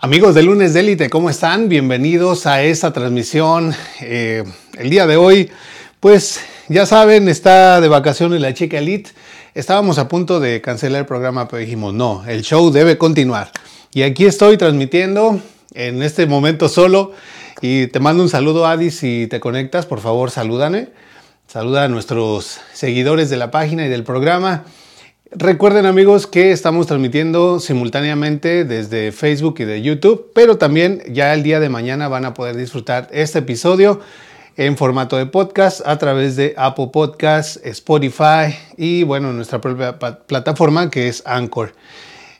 Amigos de Lunes de Élite, ¿cómo están? Bienvenidos a esta transmisión. Eh, el día de hoy, pues ya saben, está de vacaciones la chica Elite. Estábamos a punto de cancelar el programa, pero dijimos, no, el show debe continuar. Y aquí estoy transmitiendo en este momento solo. Y te mando un saludo, Adi, si te conectas, por favor, salúdame. Saluda a nuestros seguidores de la página y del programa. Recuerden amigos que estamos transmitiendo simultáneamente desde Facebook y de YouTube, pero también ya el día de mañana van a poder disfrutar este episodio en formato de podcast a través de Apple Podcasts, Spotify y bueno, nuestra propia plataforma que es Anchor.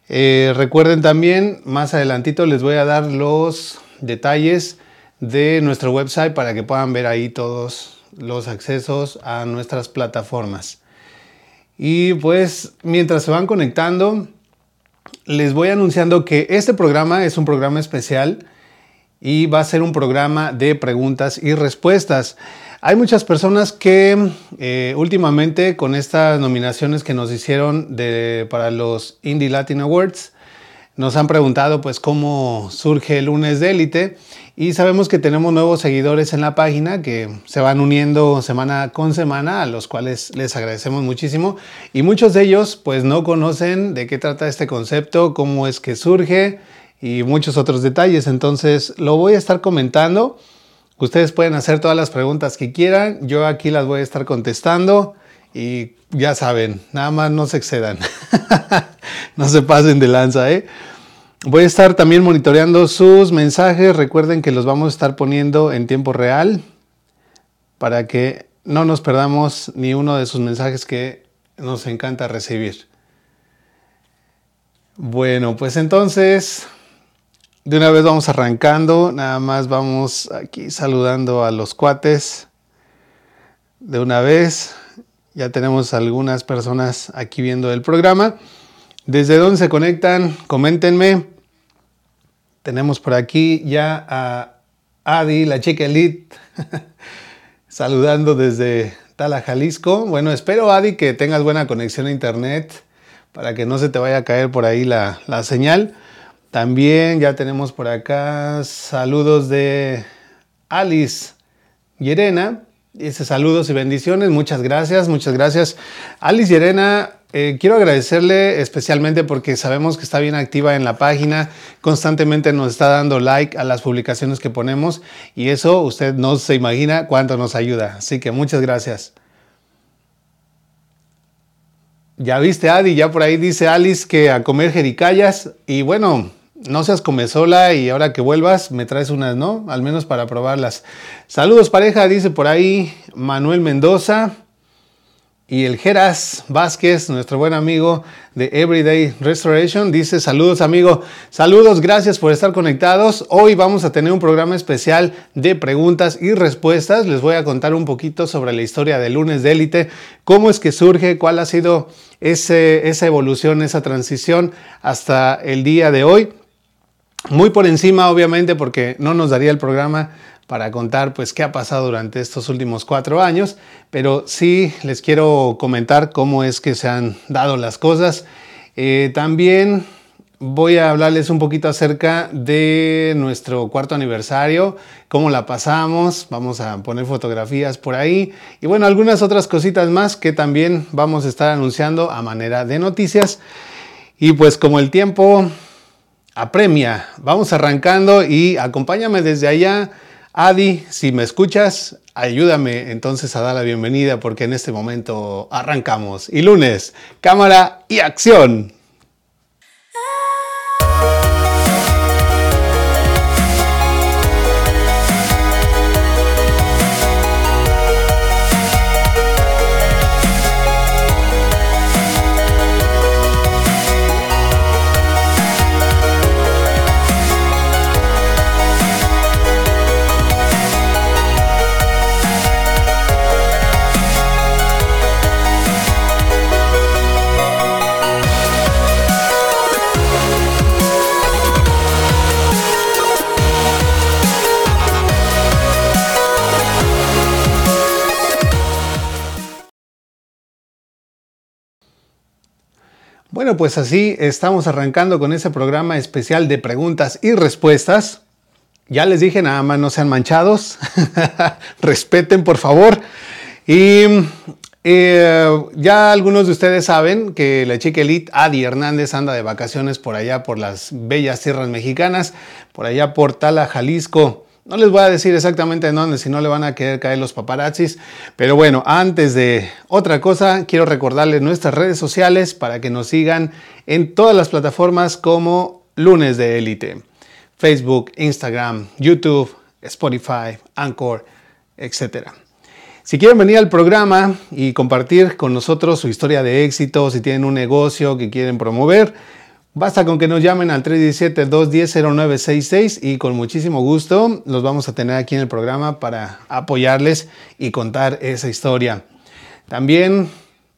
Eh, recuerden también, más adelantito les voy a dar los detalles de nuestro website para que puedan ver ahí todos los accesos a nuestras plataformas. Y pues mientras se van conectando, les voy anunciando que este programa es un programa especial y va a ser un programa de preguntas y respuestas. Hay muchas personas que eh, últimamente con estas nominaciones que nos hicieron para los Indie Latin Awards, nos han preguntado pues cómo surge el lunes de élite y sabemos que tenemos nuevos seguidores en la página que se van uniendo semana con semana, a los cuales les agradecemos muchísimo. Y muchos de ellos pues no conocen de qué trata este concepto, cómo es que surge y muchos otros detalles. Entonces lo voy a estar comentando. Ustedes pueden hacer todas las preguntas que quieran. Yo aquí las voy a estar contestando. Y ya saben, nada más no se excedan. no se pasen de lanza, ¿eh? Voy a estar también monitoreando sus mensajes. Recuerden que los vamos a estar poniendo en tiempo real para que no nos perdamos ni uno de sus mensajes que nos encanta recibir. Bueno, pues entonces, de una vez vamos arrancando. Nada más vamos aquí saludando a los cuates. De una vez, ya tenemos algunas personas aquí viendo el programa. ¿Desde dónde se conectan? Coméntenme. Tenemos por aquí ya a Adi, la chica elite, saludando desde Tala, Jalisco. Bueno, espero, Adi, que tengas buena conexión a internet para que no se te vaya a caer por ahí la, la señal. También ya tenemos por acá saludos de Alice Yerena. Dice saludos y bendiciones. Muchas gracias, muchas gracias. Alice Yerena eh, quiero agradecerle especialmente porque sabemos que está bien activa en la página, constantemente nos está dando like a las publicaciones que ponemos y eso usted no se imagina cuánto nos ayuda. Así que muchas gracias. Ya viste, Adi, ya por ahí dice Alice que a comer jericayas y bueno, no seas sola y ahora que vuelvas me traes unas, ¿no? Al menos para probarlas. Saludos pareja, dice por ahí Manuel Mendoza. Y el Geras Vázquez, nuestro buen amigo de Everyday Restoration, dice saludos amigo, saludos, gracias por estar conectados. Hoy vamos a tener un programa especial de preguntas y respuestas. Les voy a contar un poquito sobre la historia del lunes de élite, cómo es que surge, cuál ha sido esa evolución, esa transición hasta el día de hoy. Muy por encima, obviamente, porque no nos daría el programa para contar pues qué ha pasado durante estos últimos cuatro años, pero sí les quiero comentar cómo es que se han dado las cosas. Eh, también voy a hablarles un poquito acerca de nuestro cuarto aniversario, cómo la pasamos, vamos a poner fotografías por ahí y bueno, algunas otras cositas más que también vamos a estar anunciando a manera de noticias. Y pues como el tiempo apremia, vamos arrancando y acompáñame desde allá Adi, si me escuchas, ayúdame entonces a dar la bienvenida porque en este momento arrancamos. Y lunes, cámara y acción. Bueno, pues así estamos arrancando con ese programa especial de preguntas y respuestas. Ya les dije, nada más no sean manchados, respeten por favor. Y eh, ya algunos de ustedes saben que la chica elite Adi Hernández anda de vacaciones por allá, por las bellas tierras mexicanas, por allá por Tala, Jalisco. No les voy a decir exactamente en dónde, si no le van a querer caer los paparazzis. Pero bueno, antes de otra cosa, quiero recordarles nuestras redes sociales para que nos sigan en todas las plataformas como Lunes de Élite. Facebook, Instagram, YouTube, Spotify, Anchor, etc. Si quieren venir al programa y compartir con nosotros su historia de éxito, si tienen un negocio que quieren promover, Basta con que nos llamen al 317-210-0966 y con muchísimo gusto los vamos a tener aquí en el programa para apoyarles y contar esa historia. También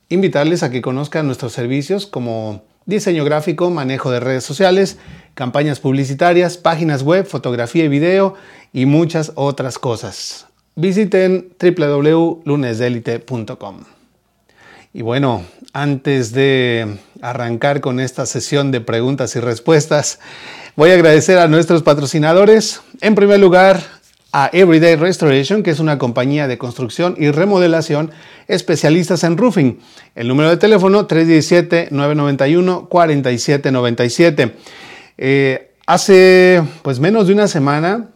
invitarles a que conozcan nuestros servicios como diseño gráfico, manejo de redes sociales, campañas publicitarias, páginas web, fotografía y video y muchas otras cosas. Visiten www.lunesdelite.com. Y bueno, antes de arrancar con esta sesión de preguntas y respuestas, voy a agradecer a nuestros patrocinadores. En primer lugar, a Everyday Restoration, que es una compañía de construcción y remodelación especialistas en roofing. El número de teléfono 317-991-4797. Eh, hace pues menos de una semana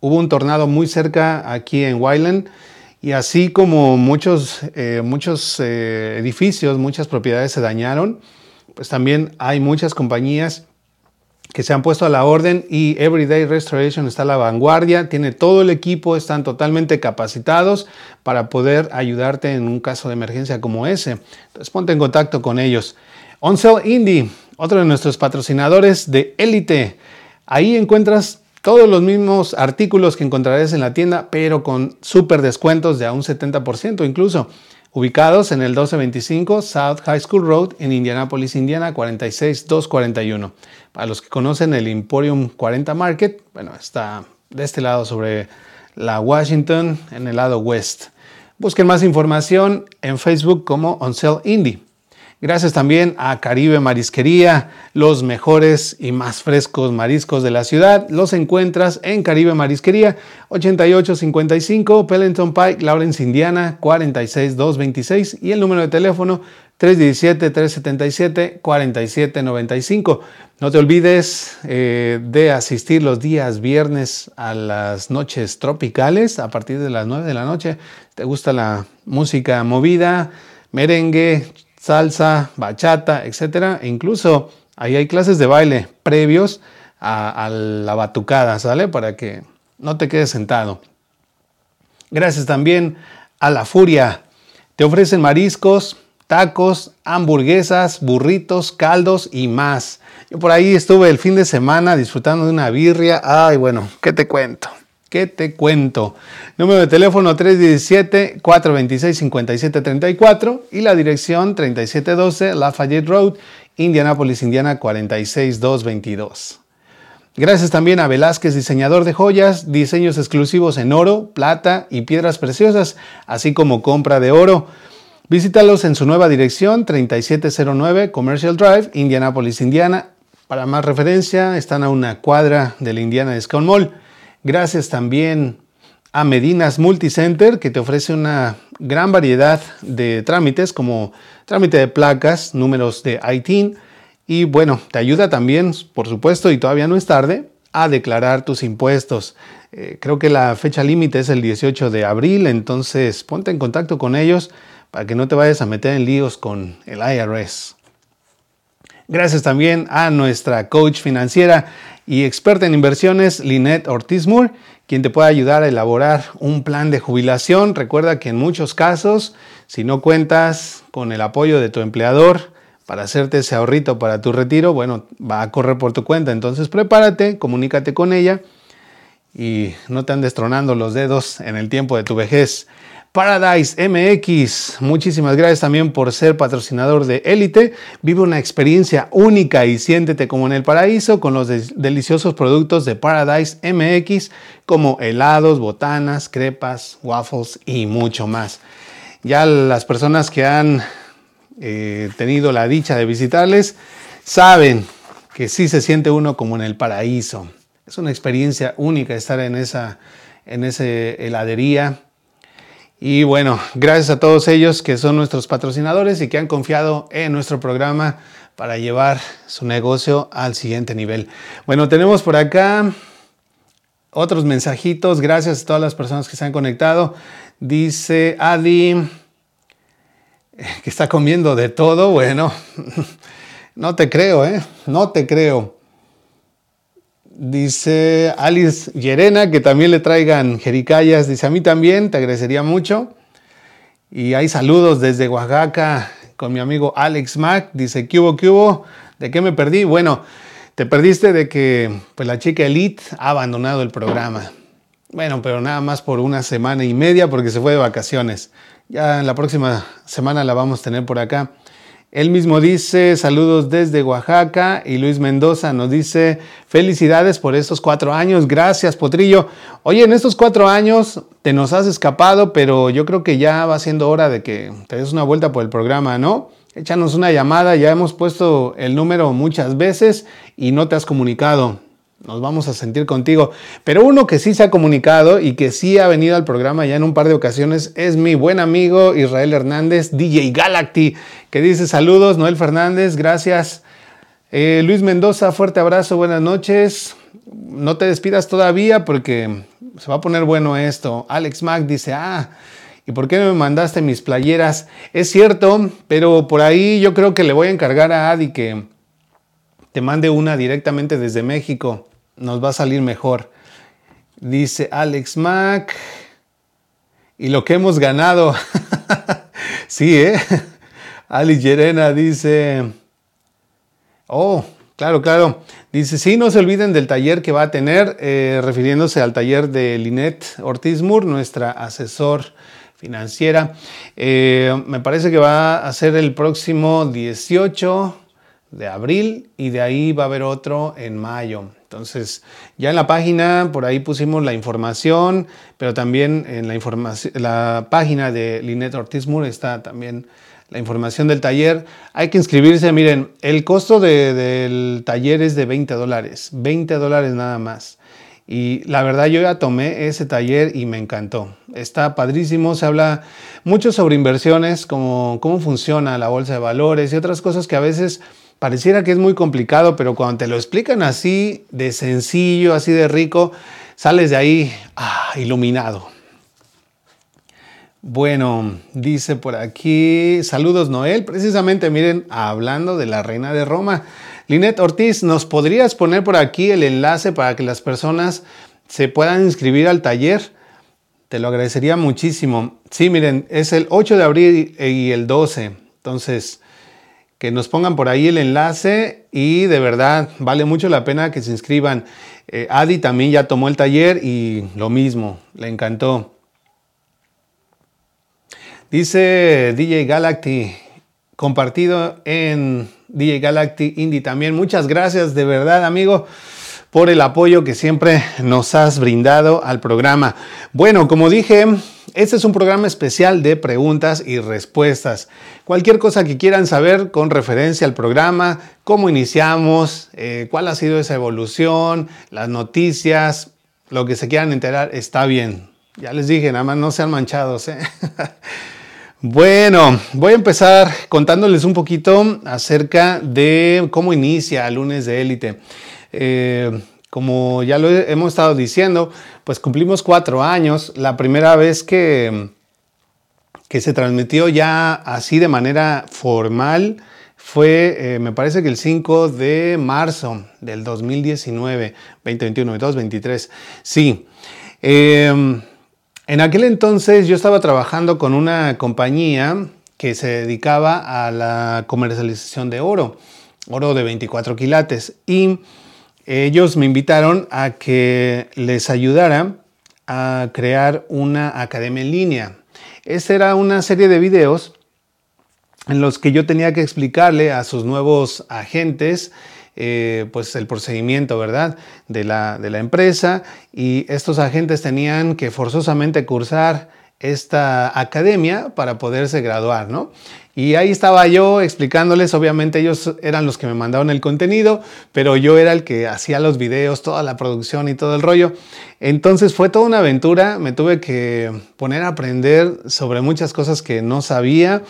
hubo un tornado muy cerca aquí en Wyland y así como muchos, eh, muchos eh, edificios, muchas propiedades se dañaron, pues también hay muchas compañías que se han puesto a la orden y Everyday Restoration está a la vanguardia, tiene todo el equipo, están totalmente capacitados para poder ayudarte en un caso de emergencia como ese. Entonces ponte en contacto con ellos. Onsell Indie, otro de nuestros patrocinadores de élite. Ahí encuentras todos los mismos artículos que encontrarás en la tienda, pero con súper descuentos de a un 70% incluso. Ubicados en el 1225 South High School Road en Indianapolis, Indiana, 46241. Para los que conocen el Emporium 40 Market, bueno, está de este lado sobre la Washington, en el lado west. Busquen más información en Facebook como Onsell Indie. Gracias también a Caribe Marisquería, los mejores y más frescos mariscos de la ciudad. Los encuentras en Caribe Marisquería, 8855 Pellenton Pike, Lawrence, Indiana, 46226 y el número de teléfono 317-377-4795. No te olvides eh, de asistir los días viernes a las noches tropicales a partir de las 9 de la noche. ¿Te gusta la música movida? Merengue, salsa, bachata, etc. E incluso ahí hay clases de baile previos a, la batucada, ¿sale? Para que no te quedes sentado. Gracias también a La Furia. Te ofrecen mariscos, tacos, hamburguesas, burritos, caldos y más. Yo por ahí estuve el fin de semana disfrutando de una birria. Ay, bueno, ¿qué te cuento? ¿Qué te cuento? Número de teléfono 317-426-5734 y la dirección 3712 Lafayette Road, Indianapolis, Indiana 46222. Gracias también a Velázquez, diseñador de joyas, diseños exclusivos en oro, plata y piedras preciosas, así como compra de oro. Visítalos en su nueva dirección 3709 Commercial Drive, Indianapolis, Indiana. Para más referencia, están a una cuadra del Indiana Discount Mall. Gracias también a Medinas Multicenter, que te ofrece una gran variedad de trámites, como trámite de placas, números de ITIN, y bueno, te ayuda también, por supuesto, y todavía no es tarde, a declarar tus impuestos. Eh, creo que la fecha límite es el 18 de abril, entonces ponte en contacto con ellos para que no te vayas a meter en líos con el IRS. Gracias también a nuestra coach financiera y experta en inversiones, Lynette Ortiz quien te puede ayudar a elaborar un plan de jubilación. Recuerda que en muchos casos, si no cuentas con el apoyo de tu empleador para hacerte ese ahorrito para tu retiro, bueno, va a correr por tu cuenta. Entonces prepárate, comunícate con ella y no te andes tronando los dedos en el tiempo de tu vejez. Paradise MX, muchísimas gracias también por ser patrocinador de Élite. Vive una experiencia única y siéntete como en el paraíso con los deliciosos productos de Paradise MX como helados, botanas, crepas, waffles y mucho más. Ya las personas que han eh, tenido la dicha de visitarles, saben que sí se siente uno como en el paraíso. Es una experiencia única estar en esa, en esa heladería. Y bueno, gracias a todos ellos que son nuestros patrocinadores y que han confiado en nuestro programa para llevar su negocio al siguiente nivel. Bueno, tenemos por acá otros mensajitos. Gracias a todas las personas que se han conectado. Dice Adi que está comiendo de todo. Bueno, no te creo, ¿eh? No te creo. Dice Alice Yerena que también le traigan jericayas. Dice a mí también, te agradecería mucho. Y hay saludos desde Oaxaca con mi amigo Alex Mac. Dice, ¿qué hubo, qué hubo? ¿De qué me perdí? Bueno, te perdiste de que pues, la chica Elite ha abandonado el programa. Bueno, pero nada más por una semana y media porque se fue de vacaciones. Ya la próxima semana la vamos a tener por acá. Él mismo dice saludos desde Oaxaca y Luis Mendoza nos dice felicidades por estos cuatro años. Gracias, Potrillo. Oye, en estos cuatro años te nos has escapado, pero yo creo que ya va siendo hora de que te des una vuelta por el programa, ¿no? Échanos una llamada, ya hemos puesto el número muchas veces y no te has comunicado. Nos vamos a sentir contigo. Pero uno que sí se ha comunicado y que sí ha venido al programa ya en un par de ocasiones es mi buen amigo Israel Hernández, DJ Galacty, que dice saludos, Noel Fernández, gracias. Eh, Luis Mendoza, fuerte abrazo, buenas noches. No te despidas todavía porque se va a poner bueno esto. Alex Mac dice, ah, ¿Y por qué no me mandaste mis playeras? Es cierto, pero por ahí yo creo que le voy a encargar a Adi que te mande una directamente desde México. Nos va a salir mejor. Dice Alex Mac. Y lo que hemos ganado. sí, ¿eh? Alex Yerena dice. Oh, claro, claro. Dice, sí, no se olviden del taller que va a tener, eh, refiriéndose al taller de Linet Ortiz Moore, nuestra asesor financiera. Eh, me parece que va a ser el próximo 18 de abril y de ahí va a haber otro en mayo. Entonces, ya en la página, por ahí pusimos la información, pero también en la, la página de Linet Ortiz está también la información del taller. Hay que inscribirse. Miren, el costo del taller es de 20 dólares. 20 dólares nada más. Y la verdad yo ya tomé ese taller y me encantó. Está padrísimo, se habla mucho sobre inversiones, como cómo funciona la bolsa de valores y otras cosas que a veces pareciera que es muy complicado, pero cuando te lo explican así de sencillo, así de rico, sales de ahí ah, iluminado. Bueno, dice por aquí, saludos Noel, precisamente miren, hablando de la reina de Roma. Linet Ortiz, ¿nos podrías poner por aquí el enlace para que las personas se puedan inscribir al taller? Te lo agradecería muchísimo. Sí, miren, es el 8 de abril y el 12. Entonces, que nos pongan por ahí el enlace y de verdad vale mucho la pena que se inscriban. Eh, Adi también ya tomó el taller y lo mismo, le encantó. Dice DJ Galacty, compartido en DJ Galactic Indie también. Muchas gracias de verdad, amigo, por el apoyo que siempre nos has brindado al programa. Bueno, como dije, este es un programa especial de preguntas y respuestas. Cualquier cosa que quieran saber con referencia al programa, cómo iniciamos, eh, cuál ha sido esa evolución, las noticias, lo que se quieran enterar, está bien. Ya les dije, nada más no sean manchados. ¿eh? Bueno, voy a empezar contándoles un poquito acerca de cómo inicia lunes de élite. Eh, como ya lo hemos estado diciendo, pues cumplimos cuatro años. La primera vez que, que se transmitió ya así de manera formal fue, eh, me parece que el 5 de marzo del 2019, 2021, 2023. Sí. Eh, en aquel entonces yo estaba trabajando con una compañía que se dedicaba a la comercialización de oro, oro de 24 quilates, y ellos me invitaron a que les ayudara a crear una academia en línea. Esta era una serie de videos en los que yo tenía que explicarle a sus nuevos agentes eh, pues el procedimiento, ¿verdad? De la, de la empresa y estos agentes tenían que forzosamente cursar esta academia para poderse graduar, ¿no? Y ahí estaba yo explicándoles, obviamente ellos eran los que me mandaron el contenido, pero yo era el que hacía los videos, toda la producción y todo el rollo. Entonces fue toda una aventura, me tuve que poner a aprender sobre muchas cosas que no sabía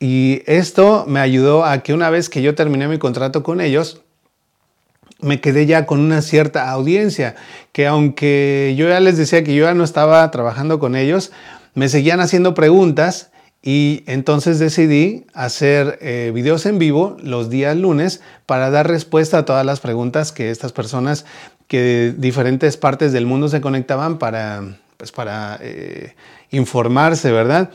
y esto me ayudó a que una vez que yo terminé mi contrato con ellos, me quedé ya con una cierta audiencia, que aunque yo ya les decía que yo ya no estaba trabajando con ellos, me seguían haciendo preguntas y entonces decidí hacer eh, videos en vivo los días lunes para dar respuesta a todas las preguntas que estas personas que de diferentes partes del mundo se conectaban para, pues para eh, informarse, ¿verdad?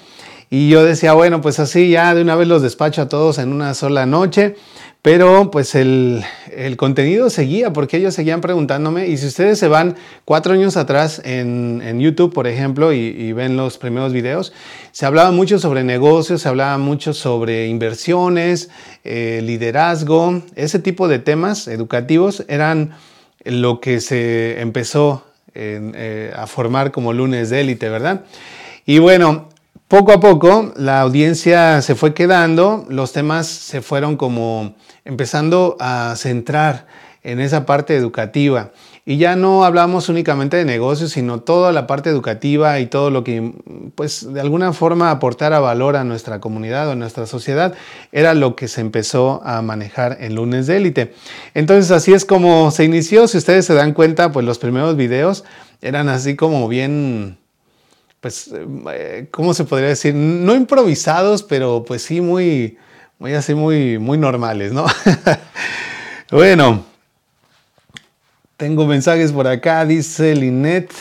Y yo decía, bueno, pues así ya de una vez los despacho a todos en una sola noche. Pero pues el, contenido seguía porque ellos seguían preguntándome y si ustedes se van cuatro años atrás en, YouTube, por ejemplo, y, ven los primeros videos, se hablaba mucho sobre negocios, se hablaba mucho sobre inversiones, eh, liderazgo, ese tipo de temas educativos eran lo que se empezó eh, a formar como lunes de élite, ¿verdad? Y bueno, poco a poco la audiencia se fue quedando, los temas se fueron como empezando a centrar en esa parte educativa. Y ya no hablamos únicamente de negocios, sino toda la parte educativa y todo lo que, pues, de alguna forma aportara valor a nuestra comunidad o a nuestra sociedad, era lo que se empezó a manejar en lunes de élite. Entonces, así es como se inició. Si ustedes se dan cuenta, pues los primeros videos eran así como bien, pues, eh, ¿cómo se podría decir? No improvisados, pero pues sí muy muy así, muy, muy normales, ¿no? bueno, tengo mensajes por acá, dice Linet.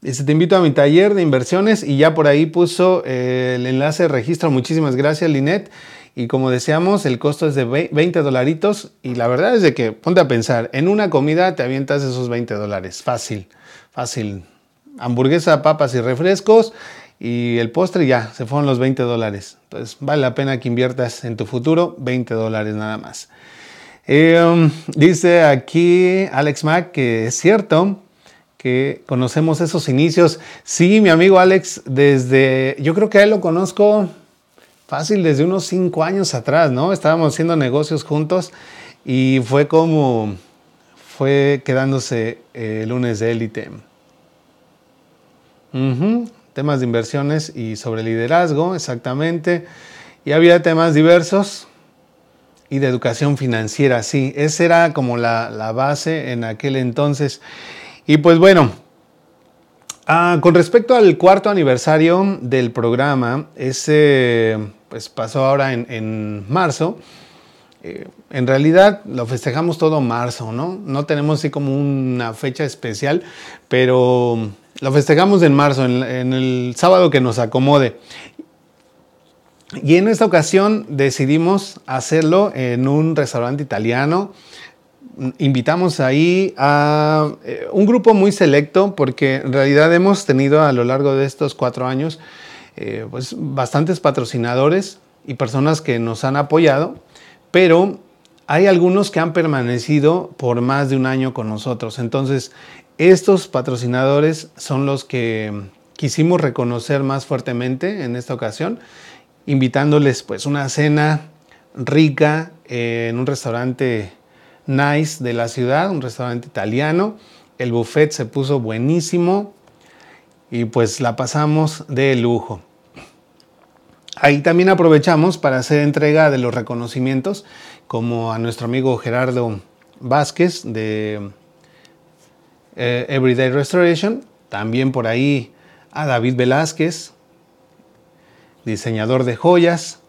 Dice, te invito a mi taller de inversiones y ya por ahí puso eh, el enlace de registro. Muchísimas gracias, Linet. Y como decíamos, el costo es de 20 dolaritos. Y la verdad es de que, ponte a pensar, en una comida te avientas esos 20 dólares. Fácil, fácil. Hamburguesa, papas y refrescos y el postre ya, se fueron los 20 dólares. Entonces vale la pena que inviertas en tu futuro 20 dólares nada más. Em, dice aquí Alex Mack que es cierto que conocemos esos inicios. Sí, mi amigo Alex, desde, yo creo que a él lo conozco fácil desde unos 5 años atrás, ¿no? Estábamos haciendo negocios juntos y fue como, fue quedándose el lunes de élite temas de inversiones y sobre liderazgo, exactamente. Y había temas diversos y de educación financiera, sí, esa era como la, base en aquel entonces. Y pues bueno, ah, con respecto al cuarto aniversario del programa, ese pues pasó ahora en, marzo. Eh, en realidad lo festejamos todo marzo, ¿no? No tenemos así como una fecha especial, pero lo festejamos en marzo, en, el sábado que nos acomode. Y en esta ocasión decidimos hacerlo en un restaurante italiano. Invitamos ahí a eh, un grupo muy selecto porque en realidad hemos tenido a lo largo de estos cuatro años eh, pues bastantes patrocinadores y personas que nos han apoyado, pero hay algunos que han permanecido por más de un año con nosotros. Entonces, estos patrocinadores son los que quisimos reconocer más fuertemente en esta ocasión, invitándoles pues una cena rica en un restaurante nice de la ciudad, un restaurante italiano. El buffet se puso buenísimo y pues la pasamos de lujo. Ahí también aprovechamos para hacer entrega de los reconocimientos, como a nuestro amigo Gerardo Vázquez de eh, Everyday Restoration, también por ahí a David Velázquez, diseñador de joyas.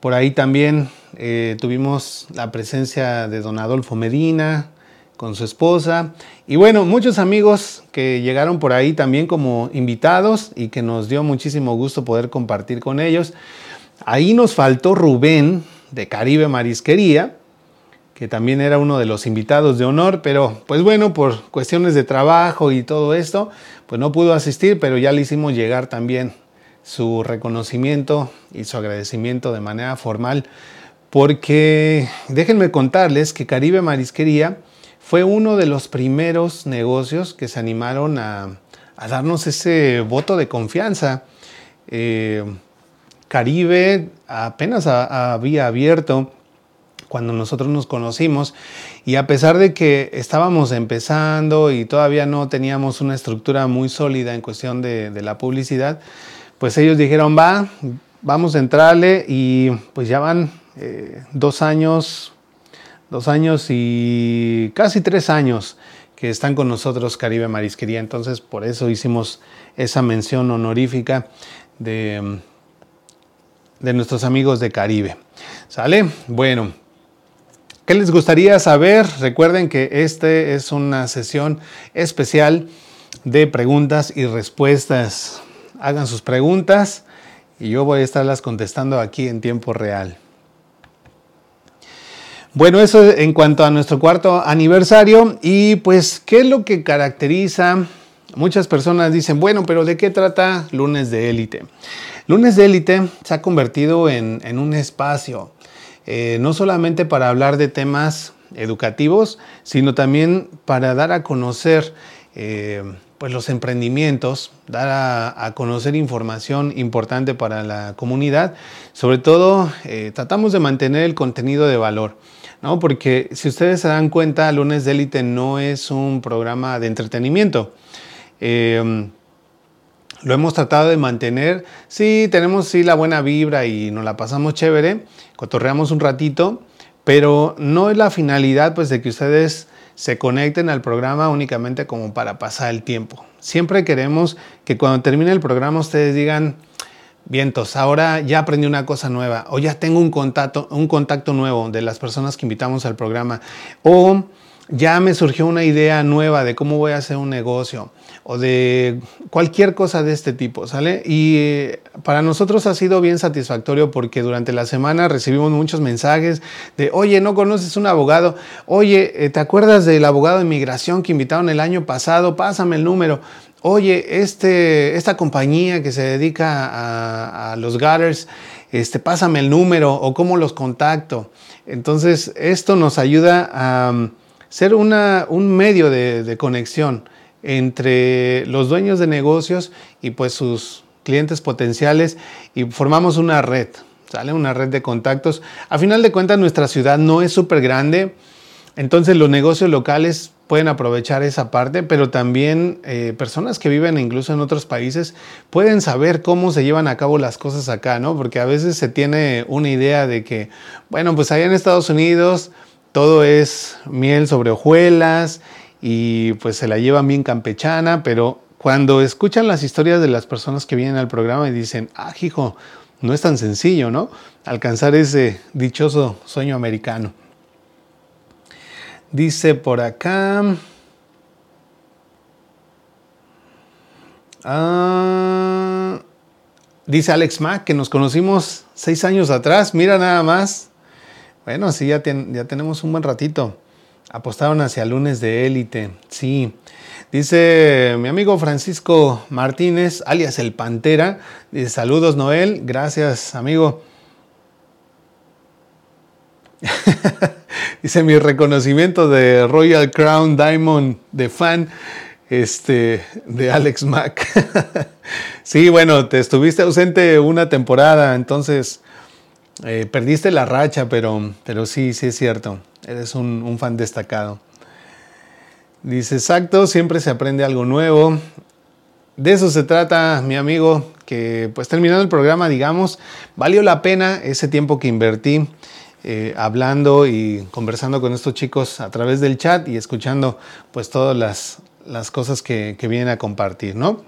Por ahí también eh, tuvimos la presencia de don Adolfo Medina con su esposa. Y bueno, muchos amigos que llegaron por ahí también como invitados y que nos dio muchísimo gusto poder compartir con ellos. Ahí nos faltó Rubén de Caribe Marisquería, que también era uno de los invitados de honor, pero pues bueno, por cuestiones de trabajo y todo esto, pues no pudo asistir, pero ya le hicimos llegar también su reconocimiento y su agradecimiento de manera formal, porque déjenme contarles que Caribe Marisquería fue uno de los primeros negocios que se animaron a, darnos ese voto de confianza. Eh, Caribe apenas había abierto cuando nosotros nos conocimos y a pesar de que estábamos empezando y todavía no teníamos una estructura muy sólida en cuestión de, la publicidad, pues ellos dijeron, va, vamos a entrarle y pues ya van eh, dos años, dos años y casi tres años que están con nosotros Caribe Marisquería. Entonces por eso hicimos esa mención honorífica de, de nuestros amigos de Caribe. ¿Sale? Bueno, ¿Qué les gustaría saber? Recuerden que esta es una sesión especial de preguntas y respuestas. Hagan sus preguntas y yo voy a estarlas contestando aquí en tiempo real. Bueno, eso en cuanto a nuestro cuarto aniversario y pues, ¿qué es lo que caracteriza? Muchas personas dicen, bueno, pero ¿de qué trata Lunes de Élite? Lunes de Élite se ha convertido en, en un espacio eh, no solamente para hablar de temas educativos, sino también para dar a conocer eh, pues los emprendimientos, dar a, conocer información importante para la comunidad. Sobre todo, eh, tratamos de mantener el contenido de valor. ¿no? Porque si ustedes se dan cuenta, Lunes de Élite no es un programa de entretenimiento. Lo hemos tratado de mantener. Sí, tenemos sí la buena vibra y nos la pasamos chévere, cotorreamos un ratito, pero no es la finalidad pues de que ustedes se conecten al programa únicamente como para pasar el tiempo. Siempre queremos que cuando termine el programa ustedes digan, vientos, ahora ya aprendí una cosa nueva o ya tengo un contacto, un contacto nuevo de las personas que invitamos al programa o ya me surgió una idea nueva de cómo voy a hacer un negocio o de cualquier cosa de este tipo, ¿sale? Y eh, para nosotros ha sido bien satisfactorio porque durante la semana recibimos muchos mensajes de, oye, ¿no conoces un abogado? Oye, eh, ¿te acuerdas del abogado de inmigración que invitaron el año pasado? Pásame el número. Oye, este, esta compañía que se dedica a, los gutters, este, pásame el número o cómo los contacto. Entonces, esto nos ayuda a ser una, un medio de, conexión entre los dueños de negocios y pues sus clientes potenciales y formamos una red, ¿sale? Una red de contactos. A final de cuentas nuestra ciudad no es súper grande, entonces los negocios locales pueden aprovechar esa parte, pero también eh, personas que viven incluso en otros países pueden saber cómo se llevan a cabo las cosas acá, ¿no? Porque a veces se tiene una idea de que, bueno, pues allá en Estados Unidos todo es miel sobre hojuelas y pues se la llevan bien campechana, pero cuando escuchan las historias de las personas que vienen al programa y dicen, ah, hijo, no es tan sencillo, ¿no? Alcanzar ese dichoso sueño americano. Dice por acá. Ah, dice Alex Mack que nos conocimos seis años atrás. Mira nada más. Bueno, sí, ya, ya tenemos un buen ratito. Apostaron hacia lunes de élite, sí. Dice mi amigo Francisco Martínez, alias el Pantera. Dice, saludos Noel, gracias amigo. Dice mi reconocimiento de Royal Crown Diamond de fan este, de Alex Mack. sí, bueno, te estuviste ausente una temporada, entonces eh, perdiste la racha, pero, pero sí, sí es cierto. Eres un, fan destacado. Dice, exacto, siempre se aprende algo nuevo. De eso se trata, mi amigo, que pues terminando el programa, digamos, valió la pena ese tiempo que invertí eh, hablando y conversando con estos chicos a través del chat y escuchando pues todas las, las cosas que, que vienen a compartir, ¿no?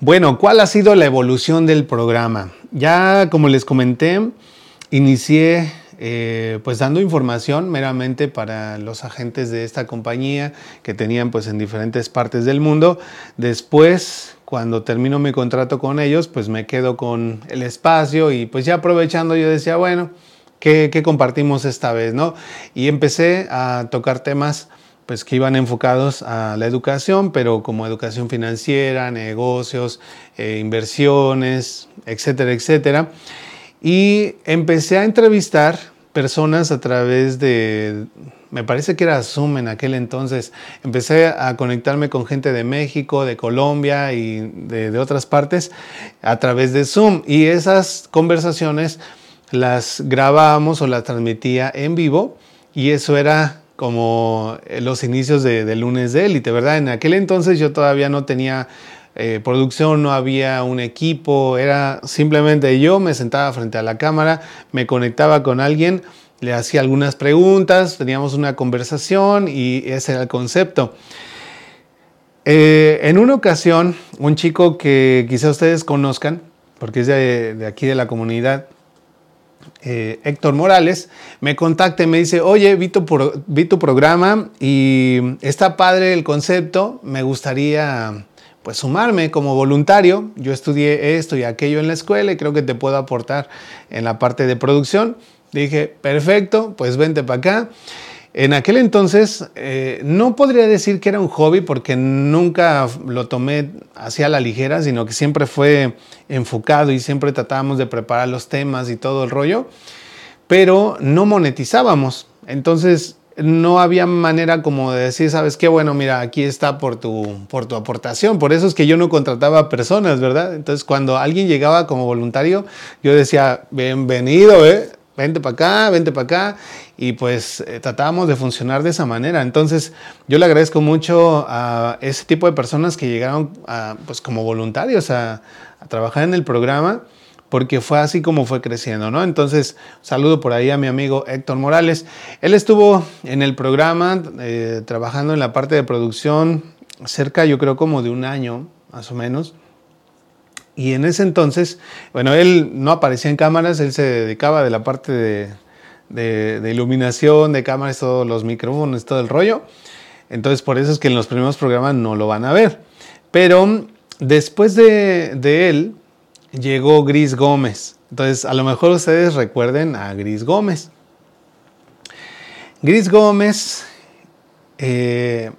Bueno, ¿cuál ha sido la evolución del programa? Ya como les comenté, inicié eh, pues dando información meramente para los agentes de esta compañía que tenían pues en diferentes partes del mundo. Después, cuando termino mi contrato con ellos, pues me quedo con el espacio y pues ya aprovechando yo decía, bueno, ¿qué, qué compartimos esta vez? ¿no? Y empecé a tocar temas pues que iban enfocados a la educación, pero como educación financiera, negocios, eh, inversiones, etcétera, etcétera. Y empecé a entrevistar personas a través de, me parece que era Zoom en aquel entonces. Empecé a conectarme con gente de México, de Colombia y de, otras partes a través de Zoom. Y esas conversaciones las grabábamos o las transmitía en vivo y eso era como los inicios de, lunes de élite, ¿verdad? En aquel entonces yo todavía no tenía eh, producción, no había un equipo, era simplemente yo me sentaba frente a la cámara, me conectaba con alguien le hacía algunas preguntas, teníamos una conversación y ese era el concepto. Eh, en una ocasión, un chico que quizá ustedes conozcan, porque es de, aquí de la comunidad, eh, Héctor Morales, me contacta y me dice, oye, vi tu, vi tu programa y está padre el concepto, me gustaría pues sumarme como voluntario. Yo estudié esto y aquello en la escuela y creo que te puedo aportar en la parte de producción. Dije, perfecto, pues vente para acá. En aquel entonces eh, no podría decir que era un hobby porque nunca lo tomé hacia la ligera, sino que siempre fue enfocado y siempre tratábamos de preparar los temas y todo el rollo, pero no monetizábamos. Entonces no había manera como de decir, sabes qué, bueno, mira, aquí está por tu, por tu aportación. Por eso es que yo no contrataba personas, ¿verdad? Entonces cuando alguien llegaba como voluntario, yo decía, bienvenido, ¿eh? Vente para acá, vente para acá, y pues eh, tratábamos de funcionar de esa manera. Entonces, yo le agradezco mucho a ese tipo de personas que llegaron pues como voluntarios a, trabajar en el programa, porque fue así como fue creciendo, ¿no? Entonces, saludo por ahí a mi amigo Héctor Morales. Él estuvo en el programa eh, trabajando en la parte de producción cerca, yo creo, como de un año, más o menos. Y en ese entonces, bueno, él no aparecía en cámaras, él se dedicaba de la parte de, iluminación, de cámaras, todos los micrófonos, todo el rollo. Entonces, por eso es que en los primeros programas no lo van a ver. Pero después de, él, llegó Gris Gómez. Entonces, a lo mejor ustedes recuerden a Gris Gómez. Gris Gómez eh,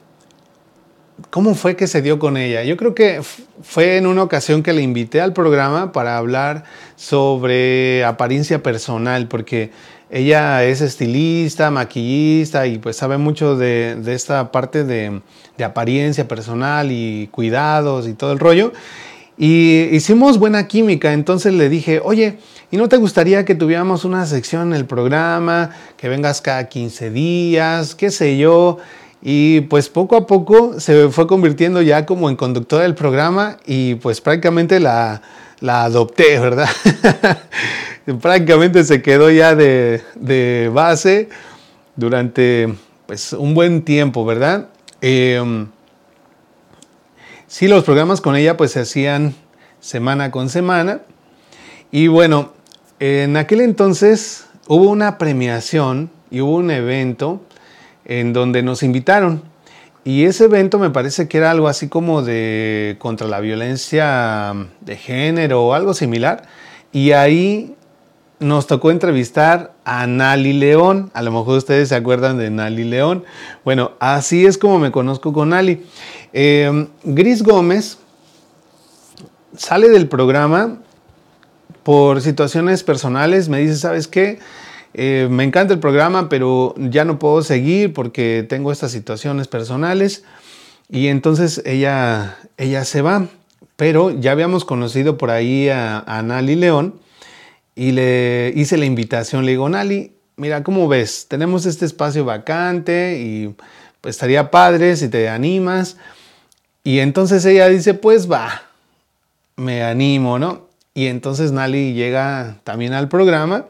¿Cómo fue que se dio con ella? Yo creo que fue en una ocasión que le invité al programa para hablar sobre apariencia personal, porque ella es estilista, maquillista y pues sabe mucho de, esta parte de, apariencia personal y cuidados y todo el rollo. Y hicimos buena química, entonces le dije, oye, ¿y no te gustaría que tuviéramos una sección en el programa, que vengas cada 15 días, qué sé yo? Y pues poco a poco se fue convirtiendo ya como en conductora del programa y pues prácticamente la, adopté, ¿verdad? prácticamente se quedó ya de, base durante pues un buen tiempo, ¿verdad? Em, sí, los programas con ella pues se hacían semana con semana. Y bueno, en aquel entonces hubo una premiación y hubo un evento en donde nos invitaron. Y ese evento me parece que era algo así como de contra la violencia de género o algo similar. Y ahí nos tocó entrevistar a Nali León. A lo mejor ustedes se acuerdan de Nali León. Bueno, así es como me conozco con Nali. Em, Gris Gómez sale del programa por situaciones personales. Me dice, ¿sabes qué? Eh, me encanta el programa, pero ya no puedo seguir porque tengo estas situaciones personales. Y entonces ella, ella se va. Pero ya habíamos conocido por ahí a, Nali León y le hice la invitación. Le digo, Nali, mira, ¿cómo ves? Tenemos este espacio vacante y pues estaría padre si te animas. Y entonces ella dice, pues va, me animo, ¿no? Y entonces Nali llega también al programa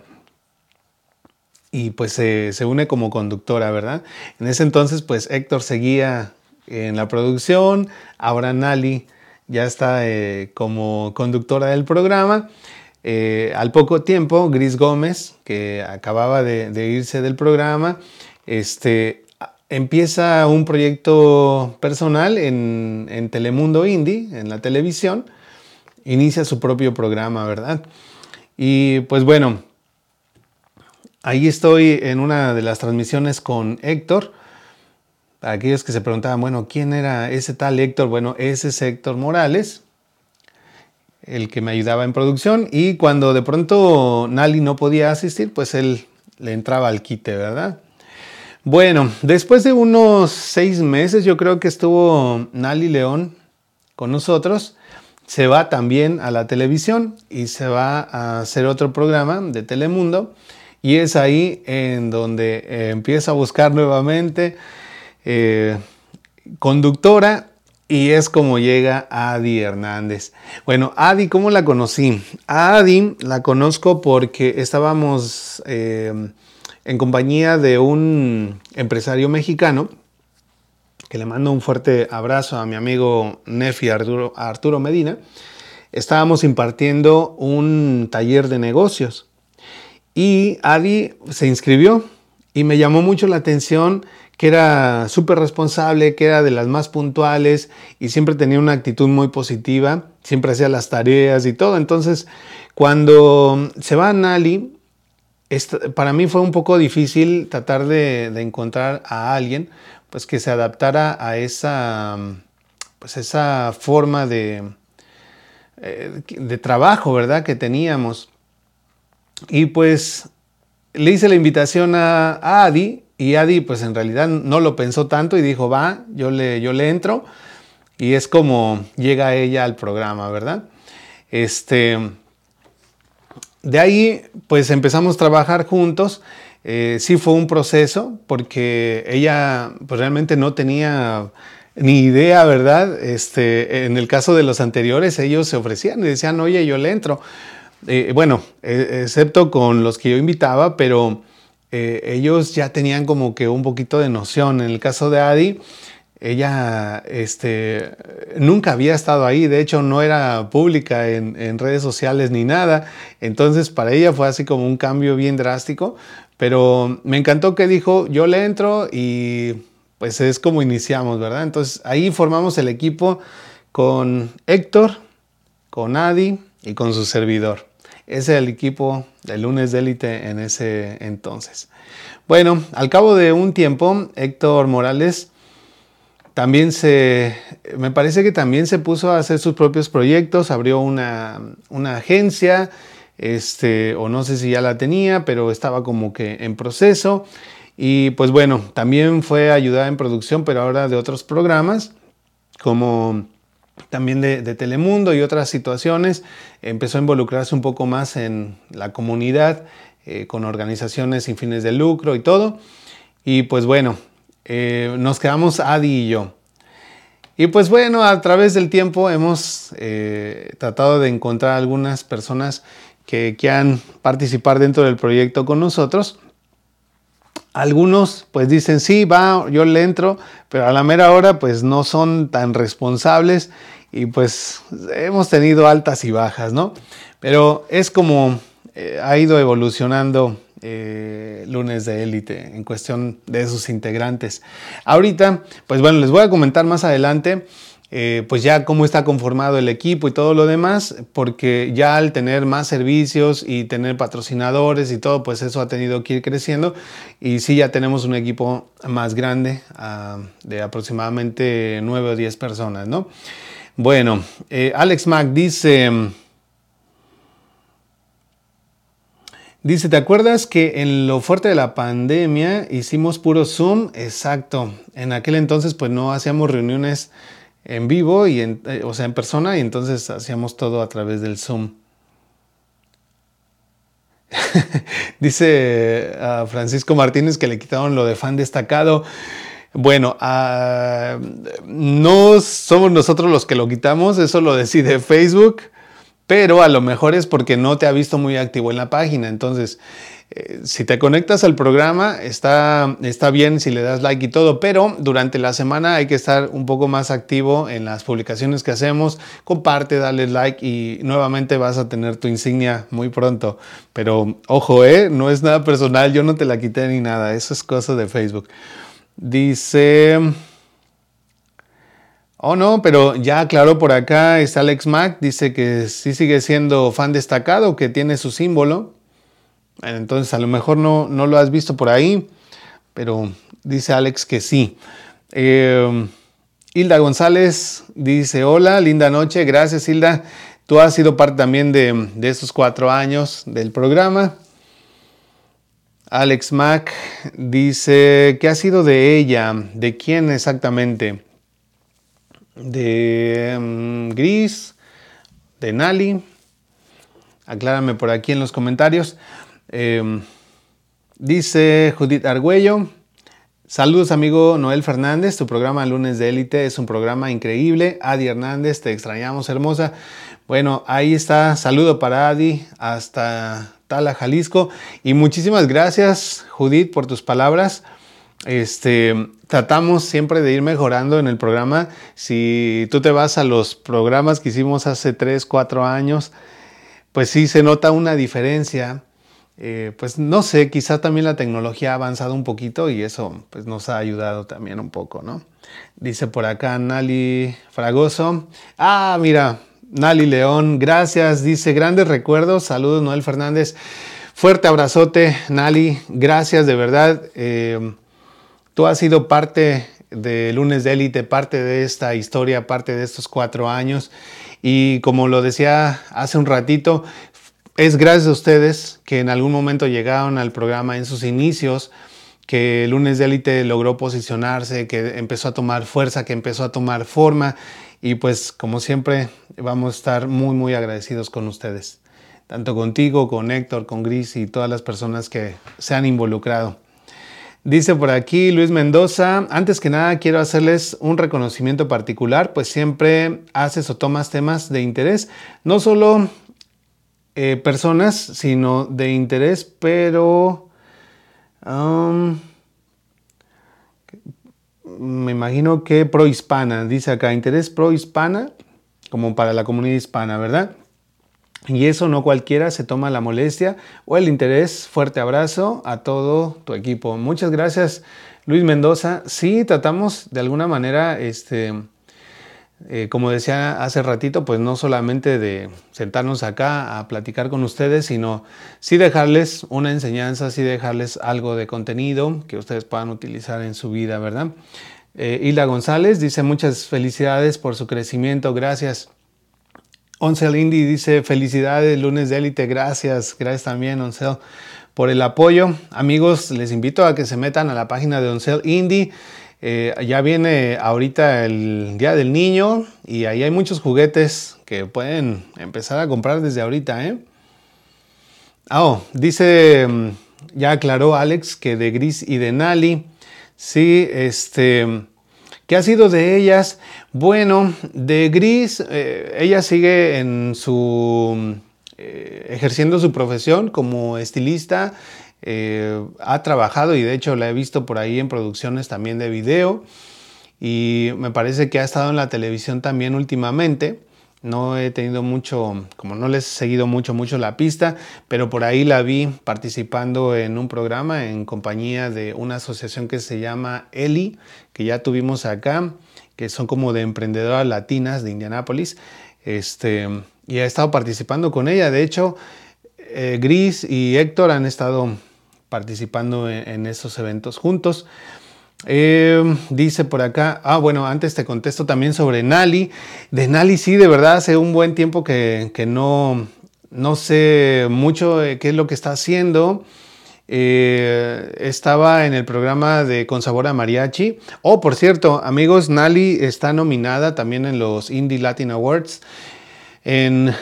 y pues se, une como conductora, ¿verdad? En ese entonces pues Héctor seguía en la producción, ahora Nali ya está eh, como conductora del programa. Eh, al poco tiempo, Gris Gómez, que acababa de, irse del programa, este, empieza un proyecto personal en, en Telemundo Indie, en la televisión, inicia su propio programa, ¿verdad? Y pues bueno, Ahí estoy en una de las transmisiones con Héctor. Para aquellos que se preguntaban, bueno, ¿quién era ese tal Héctor? Bueno, ese es Héctor Morales, el que me ayudaba en producción. Y cuando de pronto Nali no podía asistir, pues él le entraba al quite, ¿verdad? Bueno, después de unos seis meses, yo creo que estuvo Nali León con nosotros, se va también a la televisión y se va a hacer otro programa de Telemundo y es ahí en donde eh, empieza a buscar nuevamente eh, conductora y es como llega Adi Hernández. Bueno, Adi, ¿cómo la conocí? A Adi la conozco porque estábamos eh, en compañía de un empresario mexicano que le mando un fuerte abrazo a mi amigo Nefi Arturo, Arturo Medina. Estábamos impartiendo un taller de negocios y Adi se inscribió y me llamó mucho la atención que era súper responsable, que era de las más puntuales y siempre tenía una actitud muy positiva, siempre hacía las tareas y todo. Entonces, cuando se va a Nali, para mí fue un poco difícil tratar de, encontrar a alguien pues, que se adaptara a esa, pues, esa forma de, eh, de trabajo, ¿verdad? Que teníamos. Y pues le hice la invitación a, Adi y Adi pues en realidad no lo pensó tanto y dijo, va, yo le, yo le entro. Y es como llega ella al programa, ¿verdad? Este, de ahí pues empezamos a trabajar juntos. Eh, sí fue un proceso porque ella pues realmente no tenía ni idea, ¿verdad? Este, en el caso de los anteriores ellos se ofrecían y decían, oye, yo le entro. Eh, bueno, eh, excepto con los que yo invitaba, pero eh, ellos ya tenían como que un poquito de noción. En el caso de Adi, ella este, nunca había estado ahí, de hecho no era pública en, en, redes sociales ni nada, entonces para ella fue así como un cambio bien drástico, pero me encantó que dijo, yo le entro y pues es como iniciamos, ¿verdad? Entonces ahí formamos el equipo con Héctor, con Adi y con su servidor. Ese es el equipo de lunes de élite en ese entonces. Bueno, al cabo de un tiempo, Héctor Morales también se, me parece que también se puso a hacer sus propios proyectos, abrió una, agencia, este, o no sé si ya la tenía, pero estaba como que en proceso. Y pues bueno, también fue ayudada en producción, pero ahora de otros programas, como también de, Telemundo y otras situaciones. Empezó a involucrarse un poco más en la comunidad, eh, con organizaciones sin fines de lucro y todo. Y pues bueno, eh, nos quedamos Adi y yo. Y pues bueno, a través del tiempo hemos eh, tratado de encontrar algunas personas que quieran participar dentro del proyecto con nosotros. Algunos pues dicen, sí, va, yo le entro, pero a la mera hora pues no son tan responsables y pues hemos tenido altas y bajas, ¿no? Pero es como eh, ha ido evolucionando eh, lunes de élite en cuestión de sus integrantes. Ahorita, pues bueno, les voy a comentar más adelante eh, pues ya cómo está conformado el equipo y todo lo demás, porque ya al tener más servicios y tener patrocinadores y todo, pues eso ha tenido que ir creciendo y sí ya tenemos un equipo más grande ah, de aproximadamente 9 o 10 personas, ¿no? Bueno, eh, Alex Mac dice... Dice, ¿te acuerdas que en lo fuerte de la pandemia hicimos puro Zoom? Exacto. En aquel entonces pues no hacíamos reuniones en vivo, y en, eh, o sea, en persona, y entonces hacíamos todo a través del Zoom. Dice a Francisco Martínez que le quitaron lo de fan destacado. Bueno, ah, no somos nosotros los que lo quitamos, eso lo decide Facebook, pero a lo mejor es porque no te ha visto muy activo en la página. Entonces, eh, si te conectas al programa, está, está bien si le das like y todo, pero durante la semana hay que estar un poco más activo en las publicaciones que hacemos. Comparte, dale like y nuevamente vas a tener tu insignia muy pronto. Pero ojo, ¿eh? no es nada personal, yo no te la quité ni nada, eso es cosa de Facebook. Dice... Oh, no, pero ya aclaró por acá, está Alex Mac, dice que sí sigue siendo fan destacado, que tiene su símbolo. Entonces a lo mejor no, no lo has visto por ahí, pero dice Alex que sí. Eh, Hilda González dice, hola, linda noche, gracias Hilda. Tú has sido parte también de, de estos cuatro años del programa. Alex Mack dice, ¿qué ha sido de ella? ¿De quién exactamente? De mm, Gris, de Nali. Aclárame por aquí en los comentarios. Em, dice Judith Argüello. Saludos amigo Noel Fernández, tu programa Lunes de Élite es un programa increíble. Adi Hernández, te extrañamos hermosa. Bueno, ahí está, saludo para Adi hasta Tala, Jalisco. Y muchísimas gracias Judith por tus palabras. Este, tratamos siempre de ir mejorando en el programa. Si tú te vas a los programas que hicimos hace 3, 4 años, pues sí se nota una diferencia eh, pues no sé, quizá también la tecnología ha avanzado un poquito y eso pues nos ha ayudado también un poco, ¿no? Dice por acá Nali Fragoso. Ah, mira, Nali León, gracias. Dice, grandes recuerdos. Saludos, Noel Fernández. Fuerte abrazote, Nali. Gracias, de verdad. Eh, tú has sido parte de Lunes de Élite, parte de esta historia, parte de estos cuatro años. Y como lo decía hace un ratito, es gracias a ustedes que en algún momento llegaron al programa en sus inicios, que Lunes de Élite logró posicionarse, que empezó a tomar fuerza, que empezó a tomar forma y pues como siempre vamos a estar muy muy agradecidos con ustedes, tanto contigo, con Héctor, con Gris y todas las personas que se han involucrado. Dice por aquí Luis Mendoza, antes que nada quiero hacerles un reconocimiento particular, pues siempre haces o tomas temas de interés, no solo eh, personas, sino de interés, pero um, me imagino que pro-hispana, dice acá, interés pro-hispana, como para la comunidad hispana, ¿verdad? Y eso no cualquiera se toma la molestia o el interés. Fuerte abrazo a todo tu equipo. Muchas gracias, Luis Mendoza. Sí, tratamos de alguna manera, este, eh, como decía hace ratito, pues no solamente de sentarnos acá a platicar con ustedes, sino sí dejarles una enseñanza, sí dejarles algo de contenido que ustedes puedan utilizar en su vida, ¿verdad? Eh, Hilda González dice muchas felicidades por su crecimiento, gracias. Oncel Indy dice felicidades, lunes de élite, gracias, gracias también Oncel por el apoyo. Amigos, les invito a que se metan a la página de Oncel Indy. Eh, ya viene ahorita el Día del Niño y ahí hay muchos juguetes que pueden empezar a comprar desde ahorita. ¿eh? Ah, oh, dice, mm, ya aclaró Alex que de Gris y de Nali. Sí, este, ¿qué ha sido de ellas? Bueno, de Gris, eh, ella sigue en su, ejerciendo su profesión como estilista eh, ha trabajado y de hecho la he visto por ahí en producciones también de video y me parece que ha estado en la televisión también últimamente. No he tenido mucho, como no les he seguido mucho, mucho la pista, pero por ahí la vi participando en un programa en compañía de una asociación que se llama ELI, que ya tuvimos acá, que son como de emprendedoras latinas de Indianápolis. Este, y he estado participando con ella. De hecho, eh, Gris y Héctor han estado participando en, esos eventos juntos. Eh, dice por acá, ah bueno, antes te contesto también sobre Nali. De Nali sí, de verdad, hace un buen tiempo que, no, no sé mucho qué es lo que está haciendo. Eh, estaba en el programa de Con Sabor a Mariachi. Oh, por cierto, amigos, Nali está nominada también en los Indie Latin Awards en,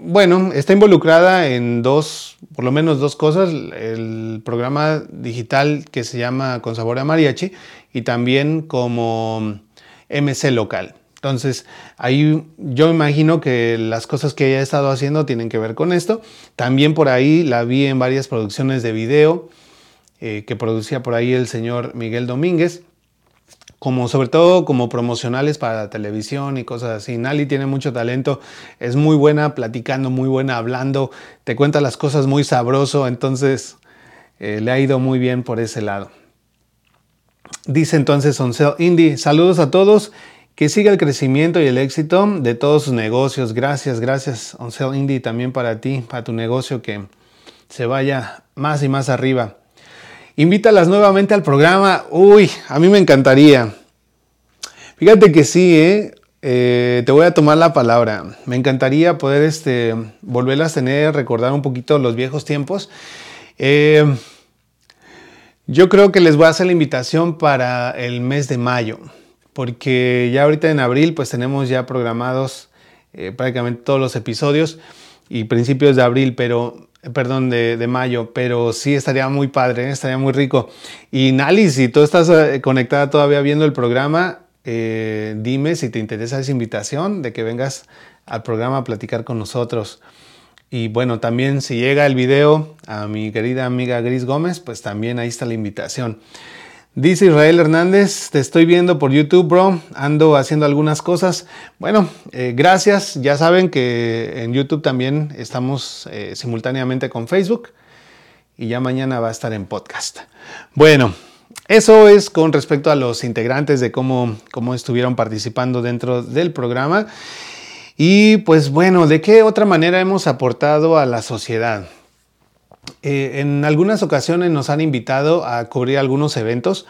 bueno, está involucrada en dos, por lo menos dos cosas, el programa digital que se llama Con Sabor a Mariachi y también como MC local. Entonces, ahí yo imagino que las cosas que ella ha estado haciendo tienen que ver con esto. También por ahí la vi en varias producciones de video eh, que producía por ahí el señor Miguel Domínguez como sobre todo como promocionales para la televisión y cosas así. Nali tiene mucho talento, es muy buena platicando, muy buena hablando, te cuenta las cosas muy sabroso, entonces eh, le ha ido muy bien por ese lado. Dice entonces Oncel Indy, saludos a todos, que siga el crecimiento y el éxito de todos sus negocios. Gracias, gracias Oncel Indy también para ti, para tu negocio que se vaya más y más arriba. Invítalas nuevamente al programa. Uy, a mí me encantaría. Fíjate que sí, ¿eh? Eh, te voy a tomar la palabra. Me encantaría poder este, volverlas a tener, recordar un poquito los viejos tiempos. Eh, Yo creo que les voy a hacer la invitación para el mes de mayo, porque ya ahorita en abril pues tenemos ya programados eh, prácticamente todos los episodios y principios de abril, pero perdón, de, mayo, pero sí estaría muy padre, ¿eh? estaría muy rico. Y Nali, si tú estás eh, conectada todavía viendo el programa, dime si te interesa esa invitación de que vengas al programa a platicar con nosotros. Y bueno, también si llega el video a mi querida amiga Gris Gómez, pues también ahí está la invitación. Dice Israel Hernández, te estoy viendo por YouTube, bro. Ando haciendo algunas cosas. Bueno, eh, gracias. Ya saben que en YouTube también estamos eh, simultáneamente con Facebook. Y ya mañana va a estar en podcast. Bueno, eso es con respecto a los integrantes de cómo, cómo estuvieron participando dentro del programa. Y pues bueno, ¿de qué otra manera hemos aportado a la sociedad? Eh, en algunas ocasiones nos han invitado a cubrir algunos eventos.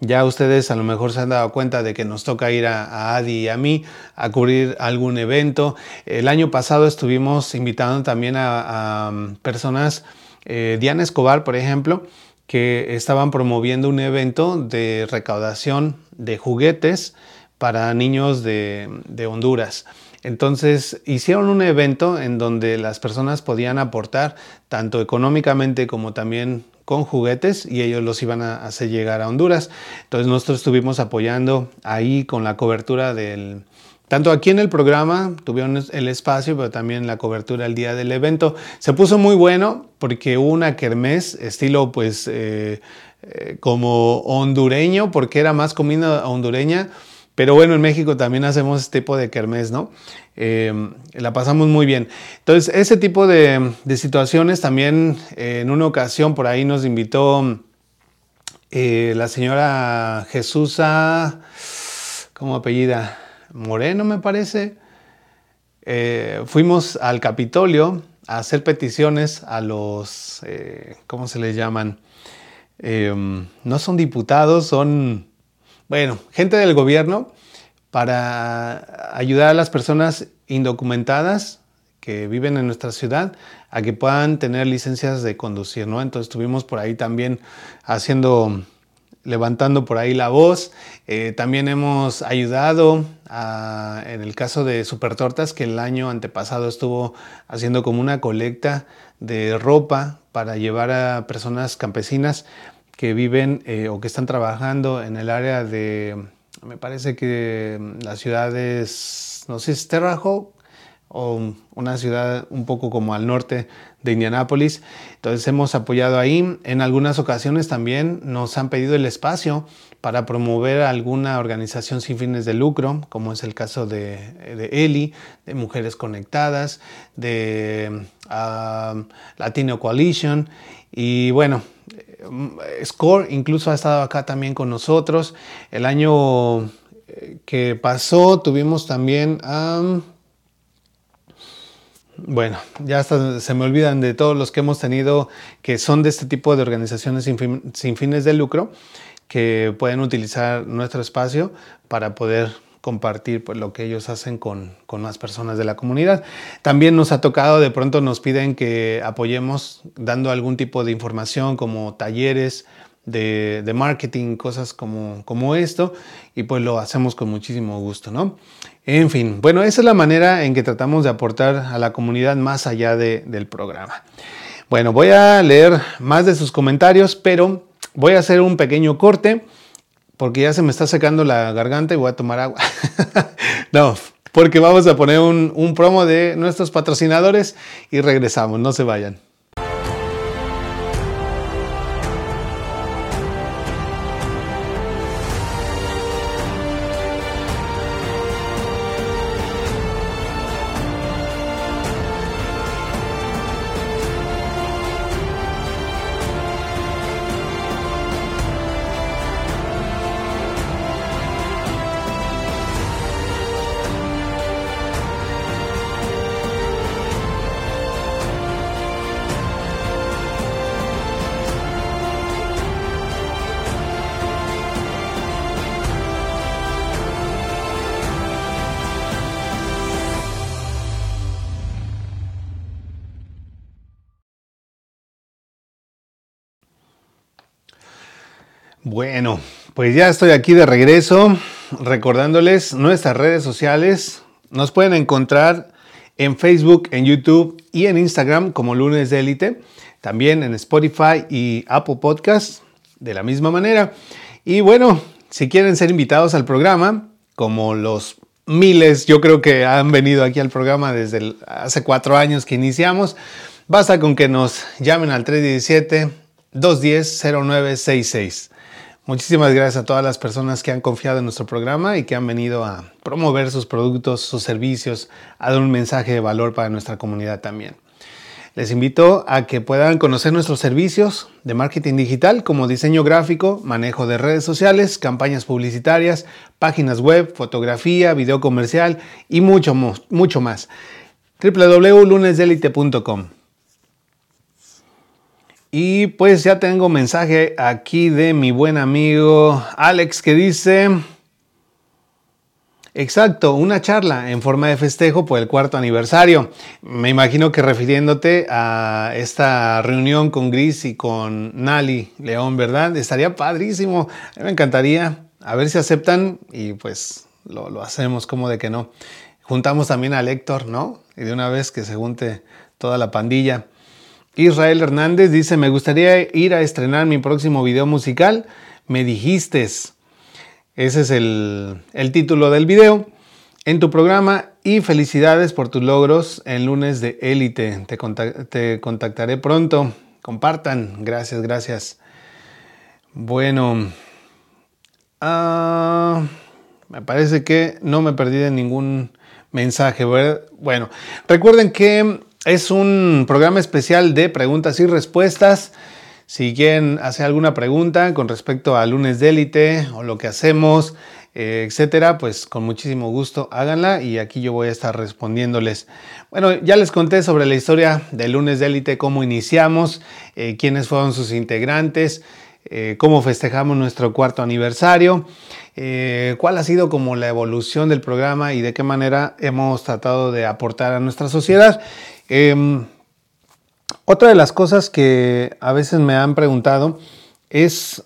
Ya ustedes a lo mejor se han dado cuenta de que nos toca ir a, Adi y a mí a cubrir algún evento. El año pasado estuvimos invitando también a, personas, eh, Diana Escobar, por ejemplo, que estaban promoviendo un evento de recaudación de juguetes para niños de Honduras. Entonces hicieron un evento en donde las personas podían aportar tanto económicamente como también con juguetes y ellos los iban a hacer llegar a Honduras. Entonces nosotros estuvimos apoyando ahí con la cobertura del... Tanto aquí en el programa tuvieron el espacio, pero también la cobertura el día del evento. Se puso muy bueno porque hubo una kermés estilo pues eh, eh, como hondureño, porque era más comida hondureña pero bueno, en México también hacemos este tipo de kermés, ¿no? Eh, la pasamos muy bien. Entonces, ese tipo de, situaciones también eh, en una ocasión por ahí nos invitó eh, la señora Jesusa, ¿cómo apellida? Moreno, me parece. fuimos al Capitolio a hacer peticiones a los, ¿cómo se les llaman? no son diputados, son bueno, gente del gobierno para ayudar a las personas indocumentadas que viven en nuestra ciudad a que puedan tener licencias de conducir, ¿no? Entonces estuvimos por ahí también haciendo, levantando por ahí la voz. Eh, también hemos ayudado en el caso de Super Tortas, que el año antepasado estuvo haciendo como una colecta de ropa para llevar a personas campesinas que viven eh, o que están trabajando en el área de, me parece que la ciudad es, no sé, es Terrajo o una ciudad un poco como al norte de Indianápolis. Entonces hemos apoyado ahí. En algunas ocasiones también nos han pedido el espacio para promover alguna organización sin fines de lucro, como es el caso de, de ELI, de Mujeres Conectadas, de ah, Latino Coalition. Y bueno, Score incluso ha estado acá también con nosotros. El año eh, que pasó tuvimos también bueno, ya hasta se me olvidan de todos los que hemos tenido que son de este tipo de organizaciones sin fines de lucro que pueden utilizar nuestro espacio para poder compartir pues, lo que ellos hacen con, con más personas de la comunidad. También nos ha tocado, de pronto nos piden que apoyemos dando algún tipo de información como talleres, de, de, marketing, cosas como, como esto, y pues lo hacemos con muchísimo gusto, ¿no? En fin, bueno, esa es la manera en que tratamos de aportar a la comunidad más allá de, del programa. Bueno, voy a leer más de sus comentarios, pero voy a hacer un pequeño corte porque ya se me está secando la garganta y voy a tomar agua. no, porque vamos a poner un, un promo de nuestros patrocinadores y regresamos, no se vayan. Bueno, pues ya estoy aquí de regreso recordándoles nuestras redes sociales. Nos pueden encontrar en Facebook, en YouTube y en Instagram como Lunes de Élite. También en Spotify y Apple Podcasts de la misma manera. Y bueno, si quieren ser invitados al programa, como los miles, yo creo que han venido aquí al programa desde hace cuatro años que iniciamos, basta con que nos llamen al 317-210-0966. Muchísimas gracias a todas las personas que han confiado en nuestro programa y que han venido a promover sus productos, sus servicios, a dar un mensaje de valor para nuestra comunidad también. Les invito a que puedan conocer nuestros servicios de marketing digital como diseño gráfico, manejo de redes sociales, campañas publicitarias, páginas web, fotografía, video comercial y mucho, más. www.lunesdelite.com y pues ya tengo mensaje aquí de mi buen amigo Alex que dice, exacto, una charla en forma de festejo por el cuarto aniversario. Me imagino que refiriéndote a esta reunión con Gris y con Nali León, ¿verdad? Estaría padrísimo, me encantaría, a ver si aceptan y pues lo, lo hacemos como de que no. Juntamos también a Héctor, ¿no? Y de una vez que se junte toda la pandilla. Israel Hernández dice, me gustaría ir a estrenar mi próximo video musical. Me dijiste. Ese es el, título del video en tu programa y felicidades por tus logros en lunes de élite. Te, te, contactaré pronto. Compartan. Gracias, gracias. Bueno, ah, me parece que no me perdí de ningún mensaje. Bueno, recuerden que es un programa especial de preguntas y respuestas. Si quieren hacer alguna pregunta con respecto a lunes de élite o lo que hacemos, eh, etcétera, pues con muchísimo gusto háganla y aquí yo voy a estar respondiéndoles. Bueno, ya les conté sobre la historia de lunes de élite, cómo iniciamos, eh, quiénes fueron sus integrantes, eh, cómo festejamos nuestro cuarto aniversario, cuál ha sido como la evolución del programa y de qué manera hemos tratado de aportar a nuestra sociedad. Em, otra de las cosas que a veces me han preguntado es,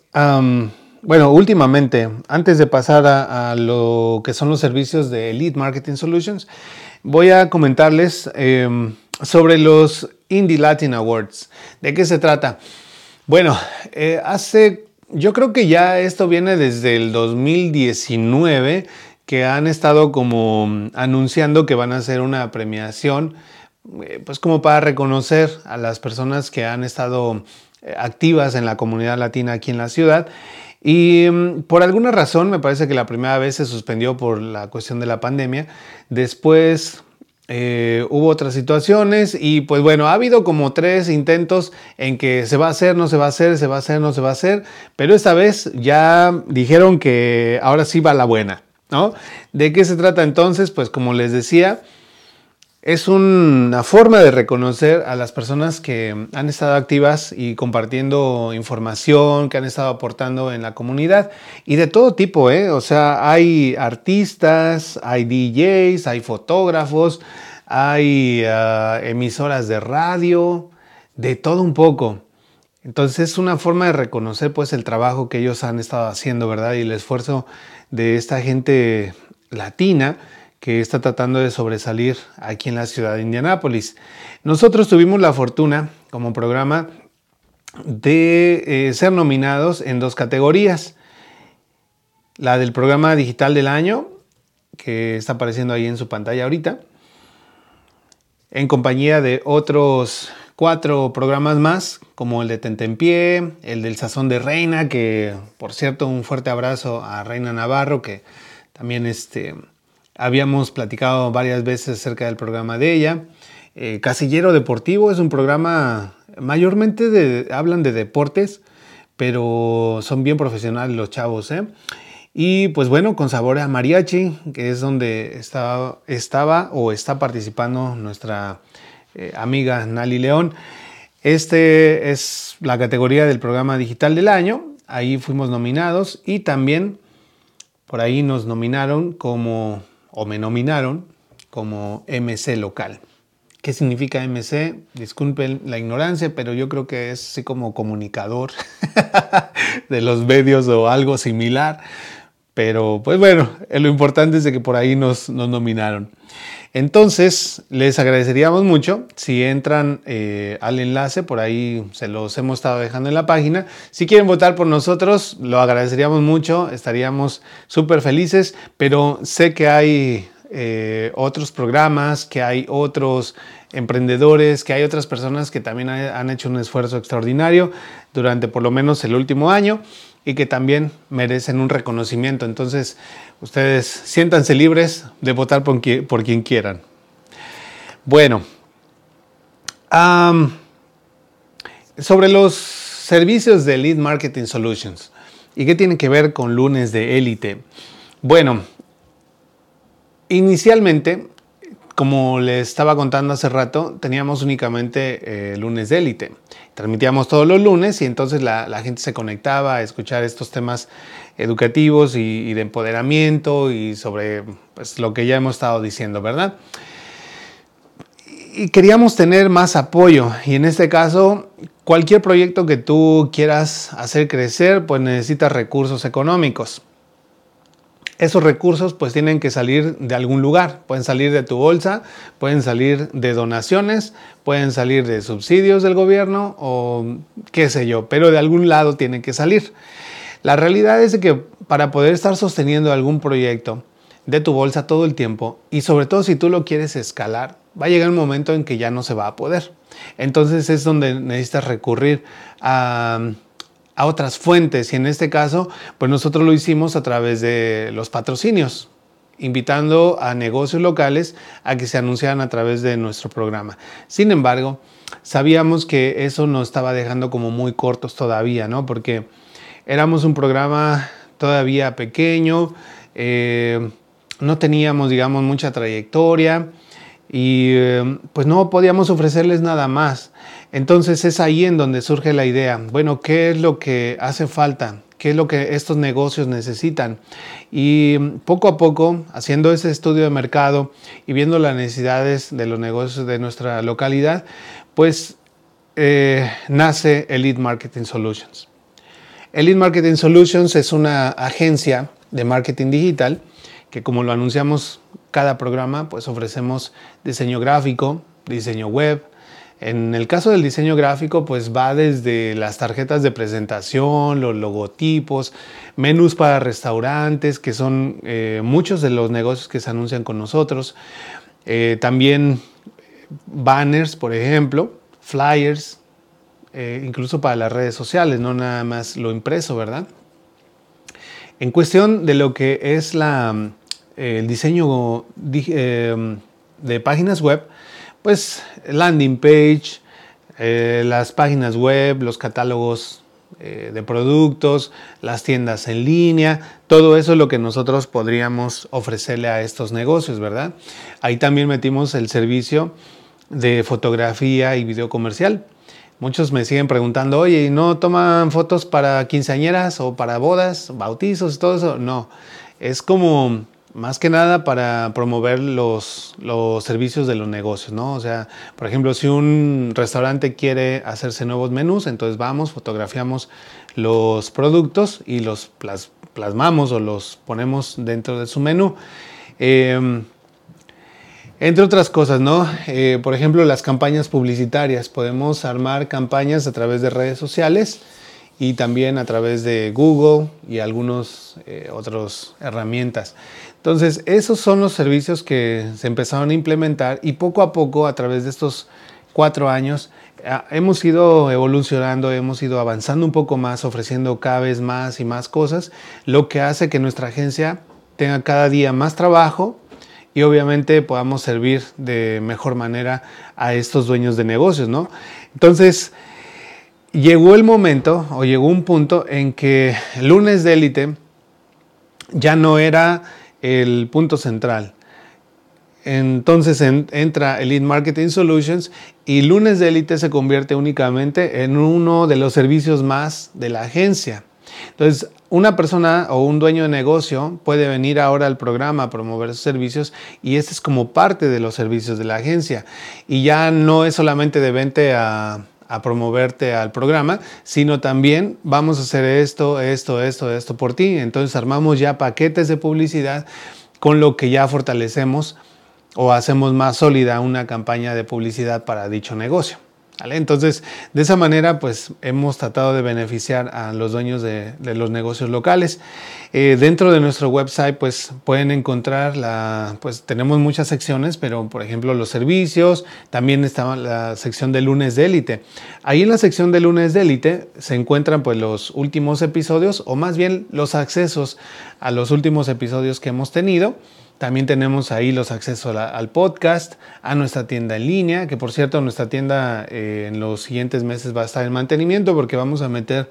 bueno, últimamente, antes de pasar a, lo que son los servicios de Elite Marketing Solutions, voy a comentarles em, sobre los Indie Latin Awards. ¿De qué se trata? Bueno, eh, hace, yo creo que ya esto viene desde el 2019 que han estado como anunciando que van a hacer una premiación pues como para reconocer a las personas que han estado eh, activas en la comunidad latina aquí en la ciudad. Y mm, por alguna razón, me parece que la primera vez se suspendió por la cuestión de la pandemia. Después eh, hubo otras situaciones y pues bueno, ha habido como tres intentos en que se va a hacer, no se va a hacer, se va a hacer, no se va a hacer, pero esta vez ya dijeron que ahora sí va la buena, ¿no? ¿De qué se trata entonces? Pues como les decía, es una forma de reconocer a las personas que han estado activas y compartiendo información, que han estado aportando en la comunidad y de todo tipo, ¿eh? O sea, hay artistas, hay DJs, hay fotógrafos, hay ah, emisoras de radio, de todo un poco. Entonces es una forma de reconocer pues el trabajo que ellos han estado haciendo, ¿verdad? Y el esfuerzo de esta gente latina que está tratando de sobresalir aquí en la ciudad de Indianápolis. Nosotros tuvimos la fortuna como programa de eh, ser nominados en dos categorías. La del programa digital del año, que está apareciendo ahí en su pantalla ahorita, en compañía de otros cuatro programas más, como el de Tentempié, el del Sazón de Reina, que por cierto un fuerte abrazo a Reina Navarro, que también este, Habíamos platicado varias veces acerca del programa de ella. Eh, Casillero Deportivo es un programa, mayormente de, hablan de deportes, pero son bien profesionales los chavos. ¿eh? Y pues bueno, con sabor a mariachi, que es donde estaba, estaba o está participando nuestra eh, amiga Nali León. Este es la categoría del programa digital del año. Ahí fuimos nominados y también por ahí nos nominaron como o me nominaron como MC local. ¿Qué significa MC? Disculpen la ignorancia, pero yo creo que es así como comunicador de los medios o algo similar. Pero pues bueno, lo importante es de que por ahí nos, nominaron. Entonces, les agradeceríamos mucho si entran eh, al enlace, por ahí se los hemos estado dejando en la página. Si quieren votar por nosotros, lo agradeceríamos mucho, estaríamos súper felices, pero sé que hay eh, otros programas, que hay otros emprendedores, que hay otras personas que también han hecho un esfuerzo extraordinario durante por lo menos el último año y que también merecen un reconocimiento. Entonces, ustedes siéntanse libres de votar por, quien, quieran. Bueno, sobre los servicios de Lead Marketing Solutions y qué tiene que ver con lunes de élite. Bueno, Inicialmente, como les estaba contando hace rato, teníamos únicamente eh, lunes de élite. Transmitíamos todos los lunes y entonces la, gente se conectaba a escuchar estos temas educativos y, de empoderamiento y sobre pues, lo que ya hemos estado diciendo, ¿verdad? Y queríamos tener más apoyo y en este caso cualquier proyecto que tú quieras hacer crecer pues necesitas recursos económicos esos recursos pues tienen que salir de algún lugar. Pueden salir de tu bolsa, pueden salir de donaciones, pueden salir de subsidios del gobierno o qué sé yo, pero de algún lado tienen que salir. La realidad es que para poder estar sosteniendo algún proyecto de tu bolsa todo el tiempo y sobre todo si tú lo quieres escalar, va a llegar un momento en que ya no se va a poder. Entonces es donde necesitas recurrir a a otras fuentes y en este caso, pues nosotros lo hicimos a través de los patrocinios, invitando a negocios locales a que se anunciaran a través de nuestro programa. Sin embargo, sabíamos que eso nos estaba dejando como muy cortos todavía, ¿no? Porque éramos un programa todavía pequeño, eh, no teníamos, digamos, mucha trayectoria y eh, pues no podíamos ofrecerles nada más. Entonces es ahí en donde surge la idea, bueno, ¿qué es lo que hace falta? ¿Qué es lo que estos negocios necesitan? Y poco a poco, haciendo ese estudio de mercado y viendo las necesidades de los negocios de nuestra localidad, pues eh, nace Elite Marketing Solutions. Elite Marketing Solutions es una agencia de marketing digital que como lo anunciamos cada programa, pues ofrecemos diseño gráfico, diseño web, en el caso del diseño gráfico, pues va desde las tarjetas de presentación, los logotipos, menús para restaurantes, que son eh, muchos de los negocios que se anuncian con nosotros. Eh, también banners, por ejemplo, flyers, eh, incluso para las redes sociales, no nada más lo impreso, ¿verdad? En cuestión de lo que es la, el diseño de páginas web, pues landing page, eh, las páginas web, los catálogos eh, de productos, las tiendas en línea, todo eso es lo que nosotros podríamos ofrecerle a estos negocios, ¿verdad? Ahí también metimos el servicio de fotografía y video comercial. Muchos me siguen preguntando, oye, ¿y no toman fotos para quinceañeras o para bodas, bautizos todo eso? No, es como más que nada para promover los, los, servicios de los negocios, ¿no? O sea, por ejemplo, si un restaurante quiere hacerse nuevos menús, entonces vamos, fotografiamos los productos y los plasmamos o los ponemos dentro de su menú. Em, entre otras cosas, ¿no? Eh, por ejemplo, las campañas publicitarias. Podemos armar campañas a través de redes sociales y también a través de Google y algunas eh, otras herramientas. Entonces, esos son los servicios que se empezaron a implementar y poco a poco, a través de estos cuatro años, ah, hemos ido evolucionando, hemos ido avanzando un poco más, ofreciendo cada vez más y más cosas, lo que hace que nuestra agencia tenga cada día más trabajo y obviamente podamos servir de mejor manera a estos dueños de negocios, ¿no? Entonces, llegó el momento o llegó un punto en que lunes de élite ya no era el punto central. Entonces entra Elite Marketing Solutions y lunes de élite se convierte únicamente en uno de los servicios más de la agencia. Entonces, una persona o un dueño de negocio puede venir ahora al programa a promover sus servicios y este es como parte de los servicios de la agencia. Y ya no es solamente de vente a, a promoverte al programa, sino también vamos a hacer esto, esto, esto, esto por ti. Entonces armamos ya paquetes de publicidad con lo que ya fortalecemos o hacemos más sólida una campaña de publicidad para dicho negocio. Entonces, de esa manera, pues hemos tratado de beneficiar a los dueños de, los negocios locales. Eh, dentro de nuestro website, pues pueden encontrar la, pues tenemos muchas secciones, pero por ejemplo los servicios, también está la sección de lunes de élite. Ahí en la sección de lunes de élite se encuentran pues los últimos episodios o más bien los accesos a los últimos episodios que hemos tenido. También tenemos ahí los accesos al podcast, a nuestra tienda en línea, que por cierto nuestra tienda eh, en los siguientes meses va a estar en mantenimiento porque vamos a meter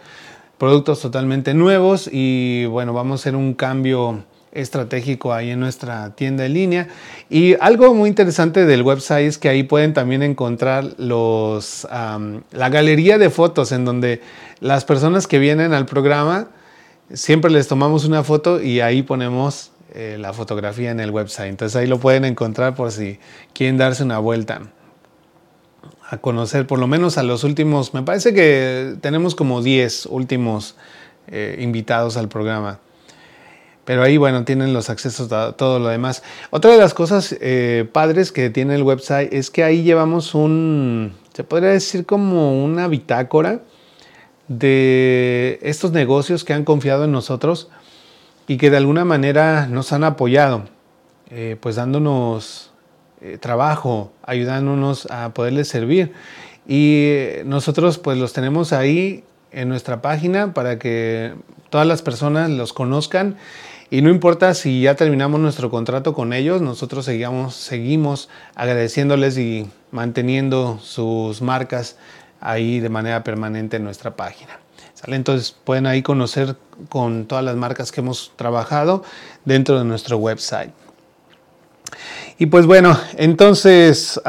productos totalmente nuevos y bueno, vamos a hacer un cambio estratégico ahí en nuestra tienda en línea. Y algo muy interesante del website es que ahí pueden también encontrar los, la galería de fotos en donde las personas que vienen al programa siempre les tomamos una foto y ahí ponemos eh, la fotografía en el website. Entonces ahí lo pueden encontrar por si quieren darse una vuelta a conocer por lo menos a los últimos, me parece que tenemos como 10 últimos eh, invitados al programa. Pero ahí, bueno, tienen los accesos a todo lo demás. Otra de las cosas eh, padres que tiene el website es que ahí llevamos un, se podría decir como una bitácora de estos negocios que han confiado en nosotros y que de alguna manera nos han apoyado, eh, pues dándonos eh, trabajo, ayudándonos a poderles servir. Y nosotros pues los tenemos ahí en nuestra página para que todas las personas los conozcan y no importa si ya terminamos nuestro contrato con ellos, nosotros seguimos, seguimos agradeciéndoles y manteniendo sus marcas ahí de manera permanente en nuestra página. Entonces pueden ahí conocer con todas las marcas que hemos trabajado dentro de nuestro website. Y pues bueno, entonces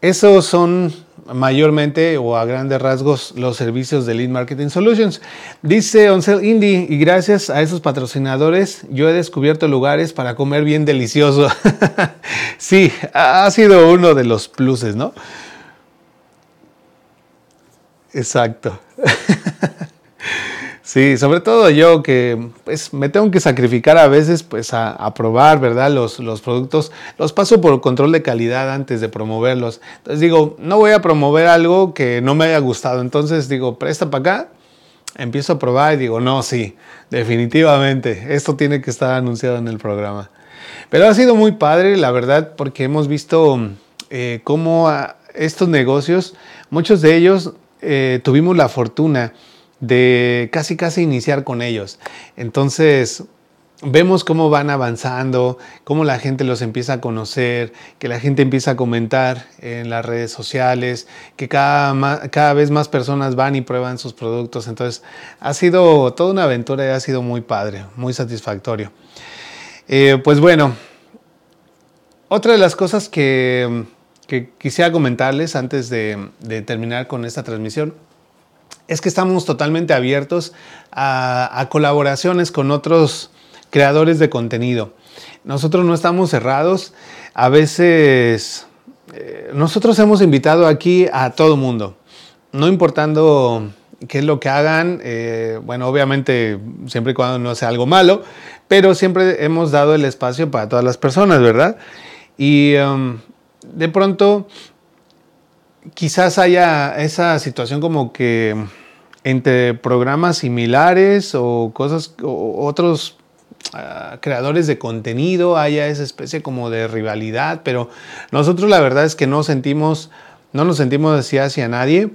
esos son mayormente o a grandes rasgos los servicios de Lead Marketing Solutions. Dice Oncel Indy, y gracias a esos patrocinadores yo he descubierto lugares para comer bien delicioso. sí, ha sido uno de los pluses, ¿no? Exacto. Sí, sobre todo yo que pues me tengo que sacrificar a veces pues a, probar, ¿verdad? Los, los, productos, los paso por control de calidad antes de promoverlos. Entonces digo, no voy a promover algo que no me haya gustado. Entonces digo, presta para acá, empiezo a probar y digo, no, sí, definitivamente, esto tiene que estar anunciado en el programa. Pero ha sido muy padre, la verdad, porque hemos visto eh, cómo estos negocios, muchos de ellos eh, tuvimos la fortuna de casi casi iniciar con ellos. Entonces, vemos cómo van avanzando, cómo la gente los empieza a conocer, que la gente empieza a comentar en las redes sociales, que cada, cada vez más personas van y prueban sus productos. Entonces, ha sido toda una aventura y ha sido muy padre, muy satisfactorio. Eh, pues bueno, otra de las cosas que que quisiera comentarles antes de, terminar con esta transmisión es que estamos totalmente abiertos a, colaboraciones con otros creadores de contenido. Nosotros no estamos cerrados. A veces eh, nosotros hemos invitado aquí a todo mundo, no importando qué es lo que hagan, eh, bueno, obviamente siempre y cuando no sea algo malo, pero siempre hemos dado el espacio para todas las personas, ¿verdad? Y um, de pronto quizás haya esa situación como que entre programas similares o cosas, o otros ah, creadores de contenido haya esa especie como de rivalidad, pero nosotros la verdad es que no sentimos, no nos sentimos así hacia nadie.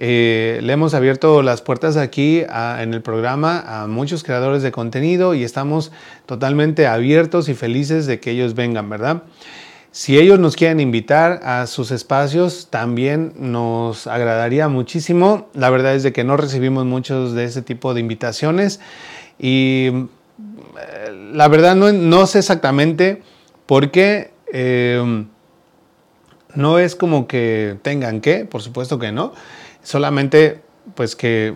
Eh, le hemos abierto las puertas aquí en el programa a muchos creadores de contenido y estamos totalmente abiertos y felices de que ellos vengan, ¿verdad? Si ellos nos quieren invitar a sus espacios, también nos agradaría muchísimo. La verdad es de que no recibimos muchos de ese tipo de invitaciones y eh, la verdad no, sé exactamente por qué. Eh, no es como que tengan que, por supuesto que no. Solamente pues que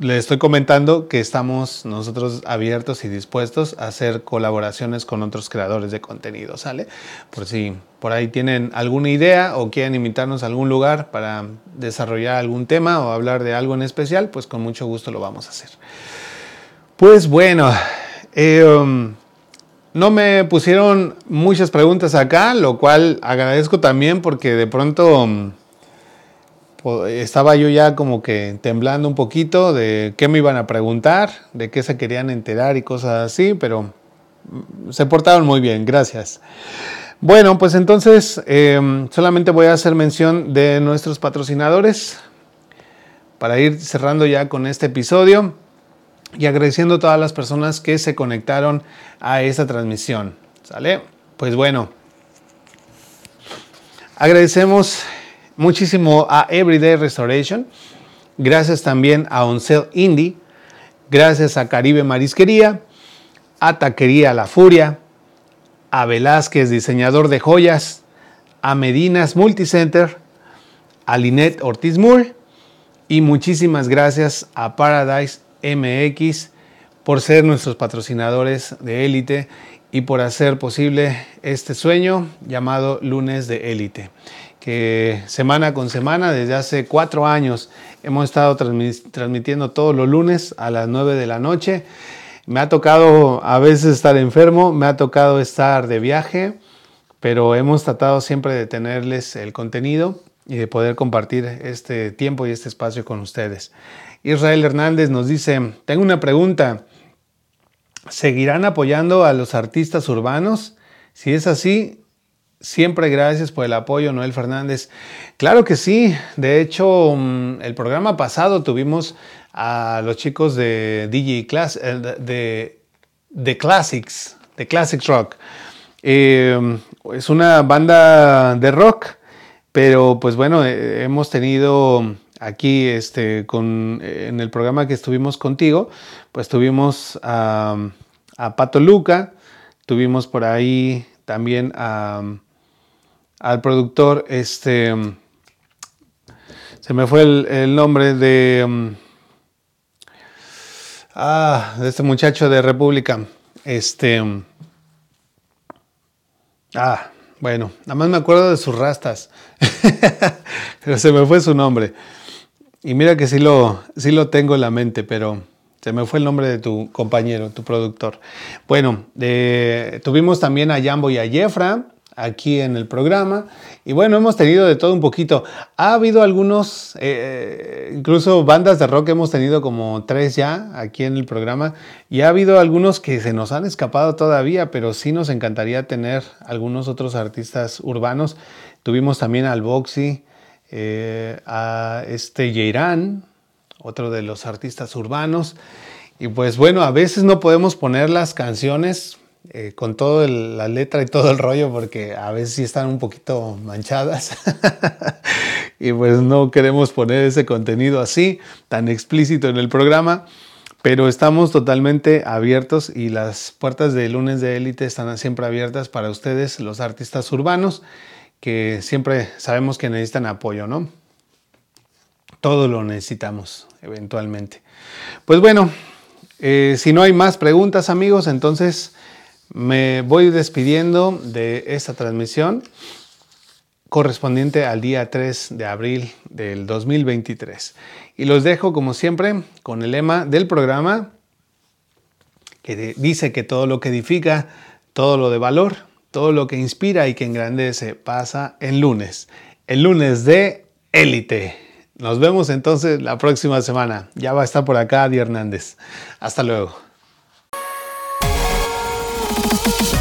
le estoy comentando que estamos nosotros abiertos y dispuestos a hacer colaboraciones con otros creadores de contenido, ¿sale? Por si por ahí tienen alguna idea o quieren invitarnos a algún lugar para desarrollar algún tema o hablar de algo en especial, pues con mucho gusto lo vamos a hacer. Pues bueno, eh, um, no me pusieron muchas preguntas acá, lo cual agradezco también porque de pronto... Um, estaba yo ya como que temblando un poquito de qué me iban a preguntar, de qué se querían enterar y cosas así, pero mm, se portaron muy bien, gracias. Bueno, pues entonces em, solamente voy a hacer mención de nuestros patrocinadores para ir cerrando ya con este episodio y agradeciendo a todas las personas que se conectaron a esta transmisión. ¿Sale? Pues bueno, agradecemos muchísimo a Everyday Restoration, gracias también a Oncel Indie, gracias a Caribe Marisquería, a Taquería La Furia, a Velázquez, diseñador de joyas, a Medinas Multicenter, a Linet Ortiz Moore y muchísimas gracias a Paradise MX por ser nuestros patrocinadores de élite y por hacer posible este sueño llamado lunes de élite que semana con semana, desde hace cuatro años, hemos estado transmitiendo todos los lunes a las nueve de la noche. Me ha tocado a veces estar enfermo, me ha tocado estar de viaje, pero hemos tratado siempre de tenerles el contenido y de poder compartir este tiempo y este espacio con ustedes. Israel Hernández nos dice, tengo una pregunta, ¿seguirán apoyando a los artistas urbanos? Si es así, Siempre gracias por el apoyo, Noel Fernández. Claro que sí. De hecho, mm, el programa pasado tuvimos a los chicos de DJ Class, eh, de, Classics, de Classics Rock. Eh, es una banda de rock, pero pues bueno, eh, hemos tenido aquí este, con, en el programa que estuvimos contigo, pues tuvimos a, a Pato Luca, tuvimos por ahí también a al productor, este, se me fue el, nombre de, um, ah, de este muchacho de República, este, um, ah, bueno, nada más me acuerdo de sus rastas, pero se me fue su nombre. Y mira que sí lo, sí lo tengo en la mente, pero se me fue el nombre de tu compañero, tu productor. Bueno, tuvimos también a Jambo y a Jefra aquí en el programa. Y bueno, hemos tenido de todo un poquito. Ha habido algunos, eh, incluso bandas de rock, hemos tenido como tres ya aquí en el programa. Y ha habido algunos que se nos han escapado todavía, pero sí nos encantaría tener algunos otros artistas urbanos. Tuvimos también al Boxy, eh, a este Yeirán, otro de los artistas urbanos. Y pues bueno, a veces no podemos poner las canciones eh, con toda la letra y todo el rollo, porque a veces están un poquito manchadas. y pues no queremos poner ese contenido así, tan explícito en el programa. Pero estamos totalmente abiertos y las puertas de lunes de élite están siempre abiertas para ustedes, los artistas urbanos, que siempre sabemos que necesitan apoyo, ¿no? Todo lo necesitamos eventualmente. Pues bueno, eh, si no hay más preguntas amigos, entonces me voy despidiendo de esta transmisión correspondiente al día 3 de abril del 2023. Y los dejo como siempre con el lema del programa que dice que todo lo que edifica, todo lo de valor, todo lo que inspira y que engrandece pasa en lunes. El lunes de élite. Nos vemos entonces la próxima semana. Ya va a estar por acá Adi Hernández. Hasta luego. Thank you.